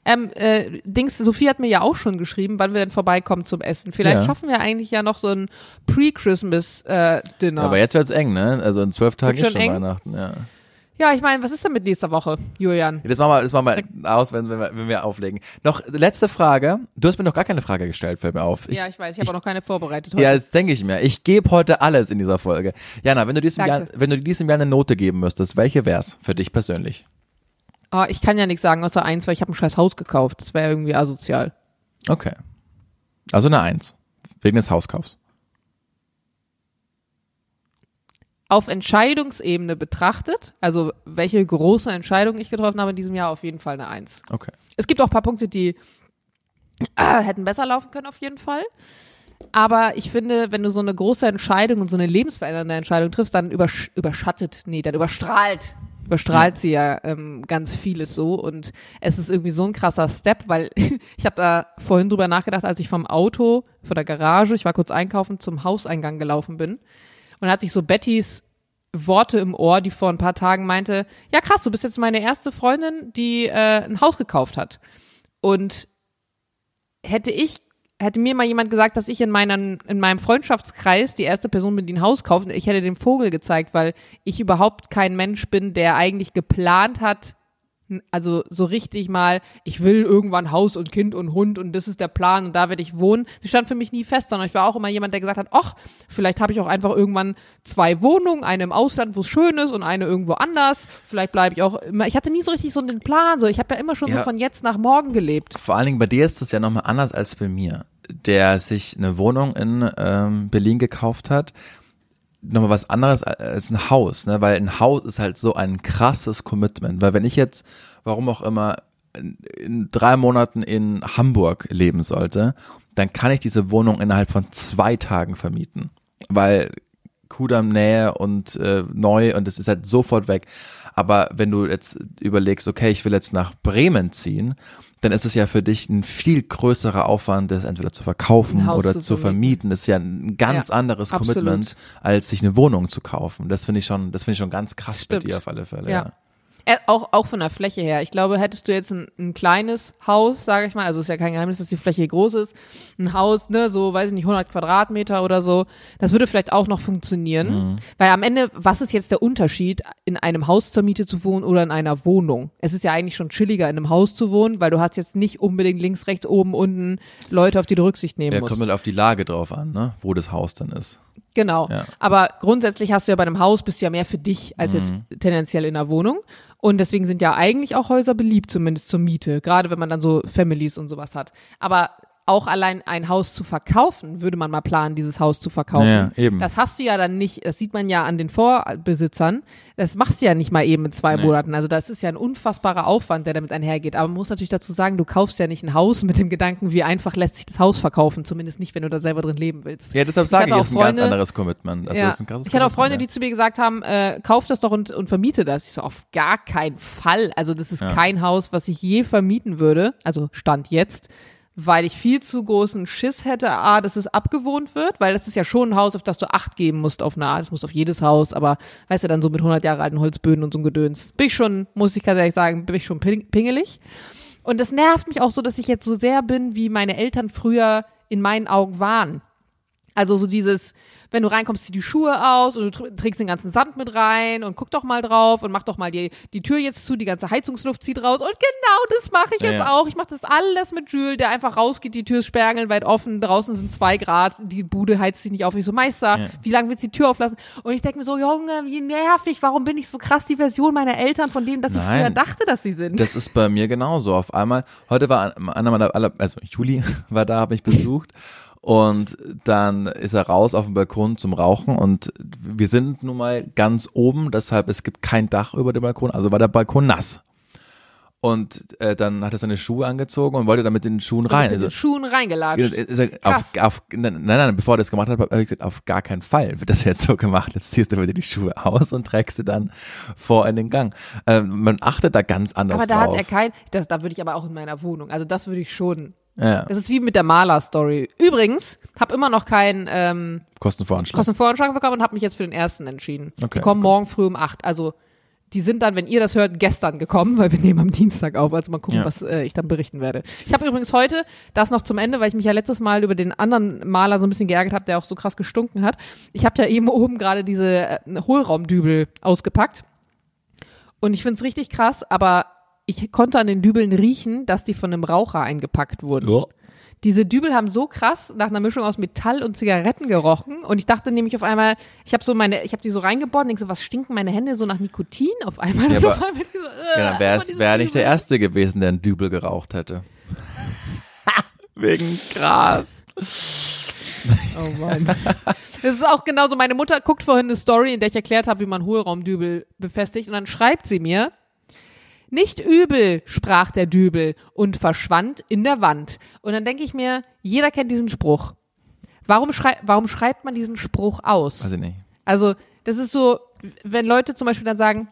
Ähm, äh, Dings, Sophie hat mir ja auch schon geschrieben, wann wir denn vorbeikommen zum Essen. Vielleicht Ja. schaffen wir eigentlich ja noch so ein Pre-Christmas-Dinner. Aber jetzt wird's eng, ne? Also in zwölf Tagen Wird ist schon schon eng? Weihnachten, ja. Ja, ich meine, was ist denn mit nächster Woche, Julian? Das machen wir, das machen wir aus, wenn, wenn, wir, wenn wir auflegen. Noch letzte Frage. Du hast mir noch gar keine Frage gestellt, fällt mir auf. ja, ich weiß, ich habe auch noch keine vorbereitet heute. Ja, das denke ich mir. Ich gebe heute alles in dieser Folge. Jana, wenn du diesem Jahr, Danke. wenn du diesem Jahr eine Note geben müsstest, welche wär's für dich persönlich? Oh, ich kann ja nichts sagen außer eins, weil ich habe ein scheiß Haus gekauft. Das wäre irgendwie asozial. Okay. Also eine Eins. Wegen des Hauskaufs. Auf Entscheidungsebene betrachtet, also welche große Entscheidung ich getroffen habe in diesem Jahr, auf jeden Fall eine Eins. Okay. Es gibt auch ein paar Punkte, die äh, hätten besser laufen können, auf jeden Fall. Aber ich finde, wenn du so eine große Entscheidung und so eine lebensverändernde Entscheidung triffst, dann übersch überschattet, nee, dann überstrahlt, überstrahlt sie ja ähm, ganz vieles so. Und es ist irgendwie so ein krasser Step, weil ich habe da vorhin drüber nachgedacht, als ich vom Auto, von der Garage, ich war kurz einkaufen, zum Hauseingang gelaufen bin. Und da hatte ich so Bettys Worte im Ohr, die vor ein paar Tagen meinte, ja krass, du bist jetzt meine erste Freundin, die äh, ein Haus gekauft hat. Und hätte ich, hätte mir mal jemand gesagt, dass ich in, meinen, in meinem Freundschaftskreis die erste Person bin, die ein Haus kauft, ich hätte den Vogel gezeigt, weil ich überhaupt kein Mensch bin, der eigentlich geplant hat, also so richtig mal, ich will irgendwann Haus und Kind und Hund und das ist der Plan und da werde ich wohnen. Das stand für mich nie fest, sondern ich war auch immer jemand, der gesagt hat, ach, vielleicht habe ich auch einfach irgendwann zwei Wohnungen, eine im Ausland, wo es schön ist und eine irgendwo anders. Vielleicht bleibe ich auch immer, ich hatte nie so richtig so einen Plan, so ich habe ja immer schon Ja. so von jetzt nach morgen gelebt. Vor allen Dingen bei dir ist es ja nochmal anders als bei mir, der sich eine Wohnung in ähm, Berlin gekauft hat. Nochmal was anderes als ein Haus, ne? Weil ein Haus ist halt so ein krasses Commitment. Weil wenn ich jetzt, warum auch immer, in, drei Monaten in Hamburg leben sollte, dann kann ich diese Wohnung innerhalb von zwei Tagen vermieten. Weil Kudam Nähe und äh, neu und es ist halt sofort weg. Aber wenn du jetzt überlegst, okay, ich will jetzt nach Bremen ziehen, dann ist es ja für dich ein viel größerer Aufwand, das entweder zu verkaufen oder zu zu vermieten. Das ist ja ein ganz Ja, anderes absolut. Commitment, als sich eine Wohnung zu kaufen. Das finde ich schon, das finde ich schon ganz krass Stimmt. bei dir auf alle Fälle. Ja. Ja. Auch, auch von der Fläche her. Ich glaube, hättest du jetzt ein, ein kleines Haus, sage ich mal, also ist ja kein Geheimnis, dass die Fläche groß ist, ein Haus, ne, so, weiß ich nicht, 100 Quadratmeter oder so, das würde vielleicht auch noch funktionieren. Mhm. Weil am Ende, was ist jetzt der Unterschied, in einem Haus zur Miete zu wohnen oder in einer Wohnung? Es ist ja eigentlich schon chilliger, in einem Haus zu wohnen, weil du hast jetzt nicht unbedingt links, rechts, oben, unten Leute, auf die du Rücksicht nehmen Ja, musst. kommt halt auf die Lage drauf an, ne? wo das Haus dann ist. Genau. Ja. Aber grundsätzlich hast du ja bei einem Haus bist du ja mehr für dich als jetzt tendenziell in einer Wohnung. Und deswegen sind ja eigentlich auch Häuser beliebt, zumindest zur Miete. Gerade wenn man dann so Families und sowas hat. Aber auch allein ein Haus zu verkaufen, würde man mal planen, dieses Haus zu verkaufen. Ja, eben. Das hast du ja dann nicht, das sieht man ja an den Vorbesitzern. Das machst du ja nicht mal eben in zwei Nee. Monaten. Also das ist ja ein unfassbarer Aufwand, der damit einhergeht. Aber man muss natürlich dazu sagen, du kaufst ja nicht ein Haus mit dem Gedanken, wie einfach lässt sich das Haus verkaufen. Zumindest nicht, wenn du da selber drin leben willst. Ja, deshalb Ich sage ich, auch ist ein ganz Freunde- anderes Commitment. Also ja. ist ein krasses Ich hatte auch Freunde, die Commitment, zu mir gesagt haben, äh, kauf das doch und, und vermiete das. Ich so, auf gar keinen Fall. Also das ist Ja. kein Haus, was ich je vermieten würde. Also Stand jetzt. Weil ich viel zu großen Schiss hätte, A, dass es abgewohnt wird, weil das ist ja schon ein Haus, auf das du Acht geben musst auf eine Art. Es muss auf jedes Haus, aber weißt du, dann so mit 100 Jahre alten Holzböden und so ein Gedöns. Bin ich schon, muss ich ganz ehrlich sagen, bin ich schon ping- pingelig. Und das nervt mich auch so, dass ich jetzt so sehr bin, wie meine Eltern früher in meinen Augen waren. Also so dieses, wenn du reinkommst, zieh die Schuhe aus und du tr- trägst den ganzen Sand mit rein und guck doch mal drauf und mach doch mal die, die Tür jetzt zu, die ganze Heizungsluft zieht raus. Und genau das mache ich jetzt ja. auch. Ich mache das alles mit Jules, der einfach rausgeht, die Tür ist sperrangelweit offen, draußen sind zwei Grad, die Bude heizt sich nicht auf. Ich so, Meister, Ja. wie lange willst du die Tür auflassen? Und ich denke mir so, Junge, wie nervig, warum bin ich so krass die Version meiner Eltern von dem, dass ich Nein. früher dachte, dass sie sind? Das ist bei mir genauso. Auf einmal, heute war einer meiner aller, also Juli war da, habe mich besucht. Und dann ist er raus auf dem Balkon zum Rauchen und wir sind nun mal ganz oben, deshalb es gibt kein Dach über dem Balkon, also war der Balkon nass. Und äh, dann hat er seine Schuhe angezogen und wollte dann mit den Schuhen rein. mit Also, den Schuhen reingelatscht. ist er Krass. auf, auf, nein, nein, bevor er das gemacht hat, habe ich gesagt, auf gar keinen Fall wird das jetzt so gemacht. Jetzt ziehst du wieder die Schuhe aus und trägst sie dann vor in den Gang. Ähm, man achtet da ganz anders Aber da drauf. hat er kein, das, da würde ich aber auch in meiner Wohnung, also das würde ich schon. Ja, Das ist wie mit der Maler-Story. Übrigens, habe immer noch keinen ähm, Kostenvoranschlag. Kostenvoranschlag bekommen und habe mich jetzt für den ersten entschieden. Okay, die kommen okay. morgen früh um acht. Also die sind dann, wenn ihr das hört, gestern gekommen, weil wir nehmen am Dienstag auf. Also mal gucken, Ja. was äh, ich dann berichten werde. Ich habe übrigens heute, das noch zum Ende, weil ich mich ja letztes Mal über den anderen Maler so ein bisschen geärgert habe, der auch so krass gestunken hat. Ich habe ja eben oben gerade diese äh, Hohlraumdübel ausgepackt. Und ich find's richtig krass, aber ich konnte an den Dübeln riechen, dass die von einem Raucher eingepackt wurden. Ja. Diese Dübel haben so krass nach einer Mischung aus Metall und Zigaretten gerochen und ich dachte nämlich auf einmal, ich habe so meine, ich habe die so reingebohrt und denk so, was stinken meine Hände so nach Nikotin auf einmal? Ja, Und aber- auf einmal die so, äh, Ja, dann wäre wär nicht der. Erste gewesen, der einen Dübel geraucht hätte. Wegen Gras. Oh Mann. Das ist auch genauso. Meine Mutter guckt vorhin eine Story, in der ich erklärt habe, wie man Hohlraumdübel befestigt. Und dann schreibt sie mir, nicht übel, sprach der Dübel und verschwand in der Wand. Und dann denke ich mir, jeder kennt diesen Spruch. Warum, schrei warum schreibt man diesen Spruch aus? Weiß ich nicht. Also, das ist so, wenn Leute zum Beispiel dann sagen,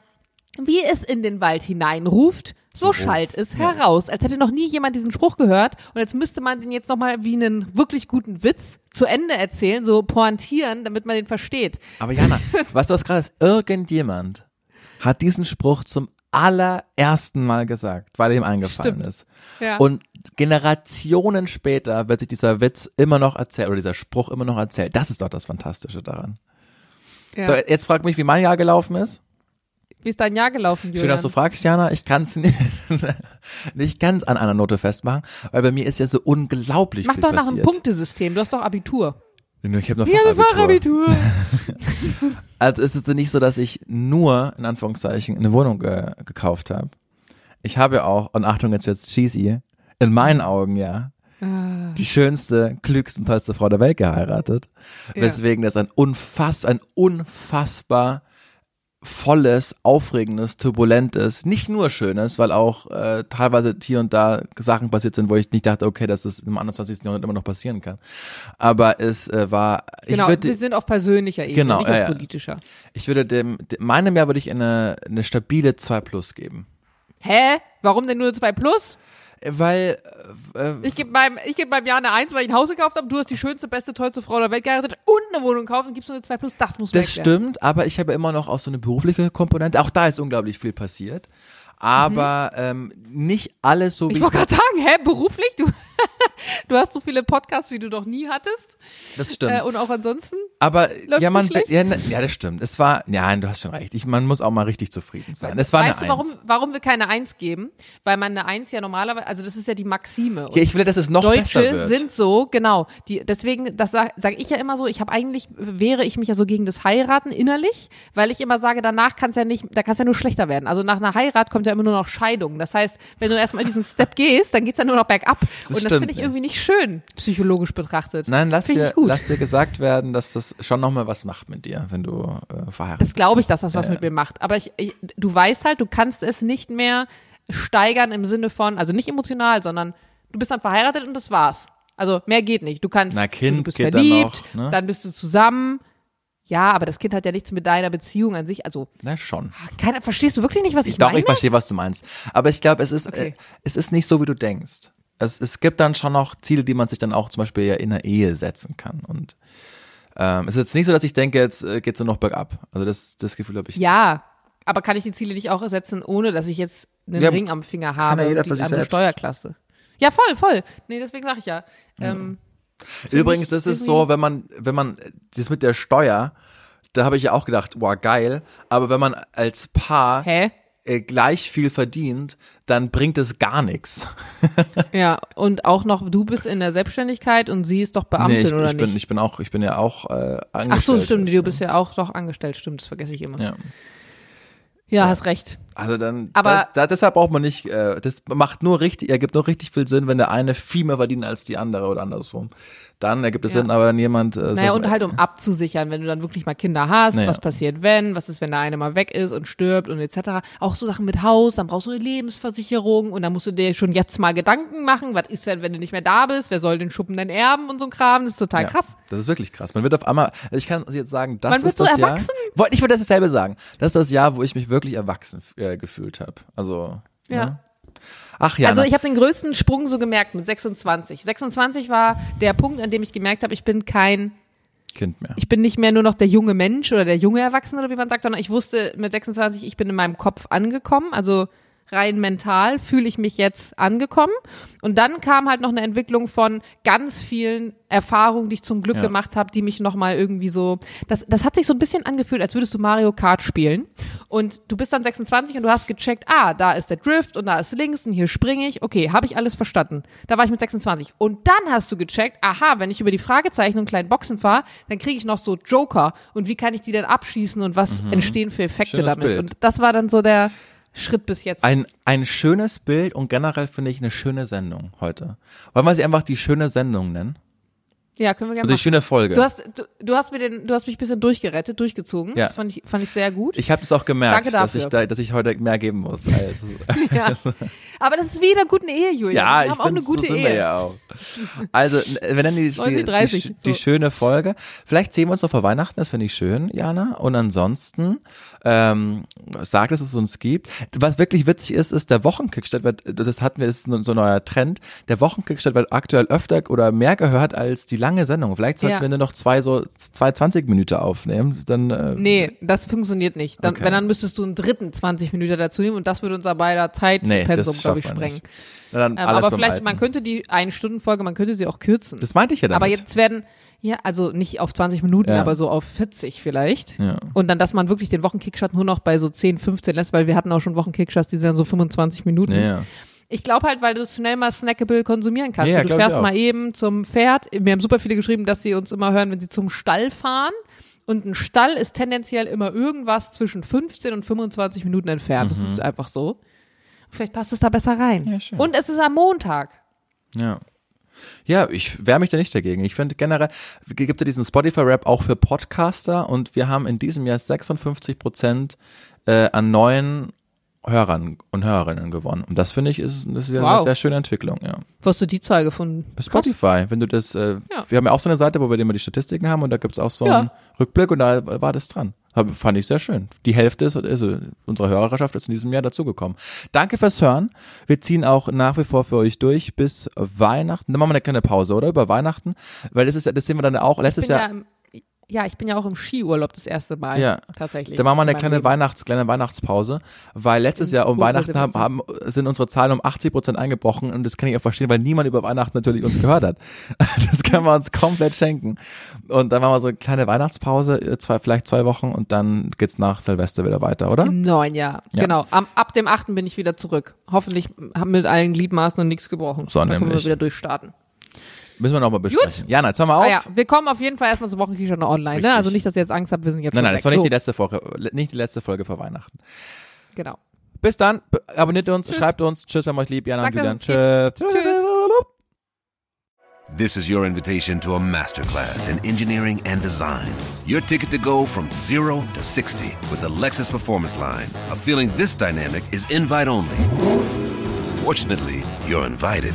wie es in den Wald hineinruft, so, So schallt es ja. heraus. Als hätte noch nie jemand diesen Spruch gehört. Und jetzt müsste man den jetzt nochmal wie einen wirklich guten Witz zu Ende erzählen, so pointieren, damit man den versteht. Aber Jana, weißt du was gerade ist? Irgendjemand hat diesen Spruch zum allerersten Mal gesagt, weil ihm eingefallen Stimmt. ist. Ja. Und Generationen später wird sich dieser Witz immer noch erzählt oder dieser Spruch immer noch erzählt. Das ist doch das Fantastische daran. ja. So, jetzt frag mich, wie mein Jahr gelaufen ist. wie ist dein Jahr gelaufen, Julian? Schön, dass du fragst, Jana. Ich kann es nicht, nicht ganz an einer Note festmachen, weil bei mir ist ja so unglaublich Mach viel doch nach einem. Punktesystem. Du hast doch Abitur. Ich habe noch wir Fachabitur. Fachabitur. Also ist es nicht so, dass ich nur, in Anführungszeichen, eine Wohnung ge gekauft habe. Ich habe ja auch, und Achtung, jetzt wird's cheesy, in meinen Augen ja, Ah. die schönste, klügste und tollste Frau der Welt geheiratet. Ja. Weswegen das ein unfass, ein unfassbar volles, aufregendes, turbulentes, nicht nur schönes, weil auch äh, teilweise hier und da Sachen passiert sind, wo ich nicht dachte, okay, dass das im 21. Jahrhundert immer noch passieren kann. Aber es äh, war, Genau, ich würde, wir sind auf persönlicher Ebene, Genau, nicht auf ja. politischer. ich würde dem, dem meinem Jahr würde ich eine, eine stabile 2 Plus geben. Hä? Warum denn nur 2 plus? Weil, äh, Ich gebe meinem, ich geb meinem Jahr eine 1, weil ich ein Haus gekauft habe. Du hast die schönste, beste, tollste Frau der Welt geheiratet und eine Wohnung gekauft und gibst nur eine 2 plus. Das muss das stimmt, aber ich habe immer noch auch so eine berufliche Komponente. Auch da ist unglaublich viel passiert. Aber ähm, nicht alles so, wie Ich ich, wollte gerade sagen, hä, beruflich? Du, du hast so viele Podcasts, wie du noch nie hattest. das stimmt. Äh, und auch ansonsten. aber ja, man, ja, ne- ja, das stimmt. Es war, ja, nein, du hast schon recht. Ich, man muss auch mal richtig zufrieden sein. Es war weißt eine du, warum, Eins. warum wir keine 1 geben? Weil man eine 1 ja normalerweise, also das ist ja die Maxime. Ja, ich will, dass es noch besser Deutsche wird. sind so, genau. Die, deswegen, das sage sag ich ja immer so, ich habe eigentlich, wehre ich mich ja so gegen das Heiraten innerlich, weil ich immer sage, danach kann es ja nicht, da kann es ja nur schlechter werden. Also nach einer Heirat kommt ja immer nur noch Scheidung. Das heißt, wenn du erstmal diesen Step gehst, dann geht's ja nur noch bergab. Und das stimmt, finde ich irgendwie nicht schön, psychologisch betrachtet. Nein, lass dir, lass dir gesagt werden, dass das schon nochmal was macht mit dir, wenn du äh, verheiratet Das glaube ich, dass das was Ja, mit mir macht. Aber ich, ich, du weißt halt, du kannst es nicht mehr steigern im Sinne von, also nicht emotional, sondern du bist dann verheiratet und das war's. Also mehr geht nicht. Du kannst, Na, Kind du bist geht dann verliebt, noch, ne? dann bist du zusammen. Ja, aber das Kind hat ja nichts mit deiner Beziehung an sich. Also, Na schon. keine, verstehst du wirklich nicht, was ich, Ich doch, meine? ich verstehe, was du meinst. Aber ich glaube, es ist, Okay. äh, es ist nicht so, wie du denkst. Es, es gibt dann schon noch Ziele, die man sich dann auch zum Beispiel ja in der Ehe setzen kann. Und ähm, es ist jetzt nicht so, dass ich denke, jetzt äh, geht's nur noch bergab. Also das, das Gefühl habe ich. Ja, aber kann ich die Ziele nicht auch setzen, ohne dass ich jetzt einen Ja, Ring am Finger habe ja jeder die andere selbst. Steuerklasse? Ja, voll, voll. Nee, deswegen sage ich ja. Ähm, Übrigens, mich das ist so, wenn man, wenn man, das mit der Steuer, da habe ich ja auch gedacht, wow, geil. Aber wenn man als Paar hä? Äh, gleich viel verdient, dann bringt es gar nichts. Ja, und auch noch, du bist in der Selbstständigkeit und sie ist doch Beamtin, nee, ich, oder ich bin, nicht? ich bin auch, ich bin ja auch äh, angestellt. Ach so, stimmt, du bist ja auch doch angestellt, stimmt, das vergesse ich immer. Ja, Ja. hast recht. Also dann, Aber- das, da, deshalb braucht man nicht, äh, das macht nur richtig, ergibt nur richtig viel Sinn, wenn der eine viel mehr verdient als die andere oder andersrum. Dann ergibt es Ja. Sinn, aber wenn jemand äh, Naja, so, und halt um abzusichern, wenn du dann wirklich mal Kinder hast, Naja. was passiert wenn, was ist, wenn der eine mal weg ist und stirbt und etc. Auch so Sachen mit Haus, dann brauchst du eine Lebensversicherung und dann musst du dir schon jetzt mal Gedanken machen, was ist denn, wenn du nicht mehr da bist, wer soll den Schuppen denn erben und so ein Kram, das ist total ja, krass. Das ist wirklich krass. Man wird auf einmal, also ich kann jetzt sagen, das Man wird ist so das Jahr. erwachsen. Wollte ich wollte das dasselbe sagen. Das ist das Jahr, wo ich mich wirklich erwachsen äh, gefühlt habe. Also Ja. Ne? Ach ja. Also ich habe den größten Sprung so gemerkt mit 26. 26 war der Punkt, an dem ich gemerkt habe, ich bin kein Kind mehr. ich bin nicht mehr nur noch der junge Mensch oder der junge Erwachsene oder wie man sagt, sondern ich wusste mit 26, ich bin in meinem Kopf angekommen, also rein mental fühle ich mich jetzt angekommen. Und dann kam halt noch eine Entwicklung von ganz vielen Erfahrungen, die ich zum Glück Ja. gemacht habe, die mich nochmal irgendwie so, das, das hat sich so ein bisschen angefühlt, als würdest du Mario Kart spielen. Und du bist dann 26 und du hast gecheckt, ah, da ist der Drift und da ist links und hier springe ich. Okay, habe ich alles verstanden. Da war ich mit 26. Und dann hast du gecheckt, aha, wenn ich über die Fragezeichen und kleinen Boxen fahre, dann kriege ich noch so Joker. Und wie kann ich die denn abschießen und was entstehen für Effekte Mhm. Schönes damit? Bild. Und das war dann so der Schritt bis jetzt. Ein, ein schönes Bild und generell finde ich eine schöne Sendung heute. Wollen wir sie einfach die schöne Sendung nennen? Ja, können wir gerne Also machen. schöne Folge. Du hast, du, du hast mir den, du hast mich ein bisschen durchgerettet, durchgezogen. Ja. Das fand ich, fand ich sehr gut. ich habe es auch gemerkt, dass ich, da, dass ich heute mehr geben muss. Als, ja. Aber das ist wie in einer guten Ehe, Julian. ja, wir ich haben auch eine so gute sind Ehe. ja auch. Also, n- wir nennen die, die, 90, 30, die, die so. schöne Folge. Vielleicht sehen wir uns noch vor Weihnachten, das finde ich schön, Jana. Und ansonsten, ähm, sag, dass es uns gibt. Was wirklich witzig ist, ist, der Wochenkickstart wird, das hatten wir, das ist so ein neuer Trend, der Wochenkickstart wird aktuell öfter oder mehr gehört als die lange Sendung. Vielleicht sollten Ja. wir nur noch zwei so, zwei 20 Minuten aufnehmen, dann, äh, Nee, das funktioniert nicht. Dann, Okay. Wenn, dann müsstest du einen dritten 20 Minuten dazu nehmen und das würde unser beider nee, Zeitpensum, das glaube ich, sprengen. Ähm, aber vielleicht, Alten. man könnte die Ein-Stunden-Folge, man könnte sie auch kürzen. Das meinte ich ja damit. aber jetzt werden, ja, also nicht auf 20 Minuten, Ja. aber so auf 40 vielleicht. Ja. Und dann, dass man wirklich den Wochenkickstart nur noch bei so 10, 15 lässt, weil wir hatten auch schon Wochenkickstarts, die sind dann so 25 Minuten. ja. Ich glaube halt, weil du es schnell mal snackable konsumieren kannst. Ja, So, du fährst mal eben zum Pferd. Wir haben super viele geschrieben, dass sie uns immer hören, wenn sie zum Stall fahren. Und ein Stall ist tendenziell immer irgendwas zwischen 15 und 25 Minuten entfernt. Das ist einfach so. Vielleicht passt es da besser rein. Mhm. Ja, schön. und es ist am Montag. Ja. Ja, ich wehre mich da nicht dagegen. Ich finde generell, gibt ja diesen Spotify-Rap auch für Podcaster und wir haben in diesem Jahr 56 Prozent äh, an neuen Hörern und Hörerinnen gewonnen. Und das finde ich ist, das ist ja eine Wow. sehr schöne Entwicklung, ja. Wo hast du die Zahl gefunden? Bei Spotify, wenn du das, äh, Ja. wir haben ja auch so eine Seite, wo wir immer die Statistiken haben und da gibt's auch so einen Ja. Rückblick und da war das dran. Hab, fand ich sehr schön. Die Hälfte ist, also unserer Hörerschaft ist in diesem Jahr dazugekommen. Danke fürs Hören. Wir ziehen auch nach wie vor für euch durch bis Weihnachten. Dann machen wir eine kleine Pause, oder? Über Weihnachten. Weil das ist ja, das sehen wir dann auch letztes Jahr. ja, ja, ich bin ja auch im Skiurlaub das erste Mal. Ja. Tatsächlich. Dann machen wir eine kleine Leben. Weihnachts, kleine Weihnachtspause, weil letztes Jahr um Weihnachten haben, haben, sind unsere Zahlen um 80 Prozent eingebrochen und das kann ich auch verstehen, weil niemand über Weihnachten natürlich uns gehört hat. Das können wir uns komplett schenken. Und dann machen wir so eine kleine Weihnachtspause, äh, zwei, vielleicht zwei Wochen und dann geht's nach Silvester wieder weiter, oder? Im neuen Jahr. Ja. Genau. Am, ab dem 8. bin ich wieder zurück. Hoffentlich haben mit allen Gliedmaßen nichts gebrochen. So Dann können wir wieder durchstarten. Müssen wir nochmal besprechen. Jana, jetzt hör mal auf. Ah ja, wir kommen auf jeden Fall erstmal zur Wochenkirche noch online. Ne? Also nicht, dass ihr jetzt Angst habt, wir sind jetzt Nein, schon nein, weg. das war nicht so, die letzte Folge, nicht die letzte Folge vor Weihnachten. Genau. Bis dann, abonniert uns, Tschüss. schreibt uns. Tschüss, wir haben euch lieb. Jana Sagt, und Julian. Tschüss. Tschüss. This is your invitation to a masterclass in engineering and design. Your ticket to go from zero to 60 with the Lexus Performance Line. A feeling this dynamic is invite only. Fortunately, you're invited.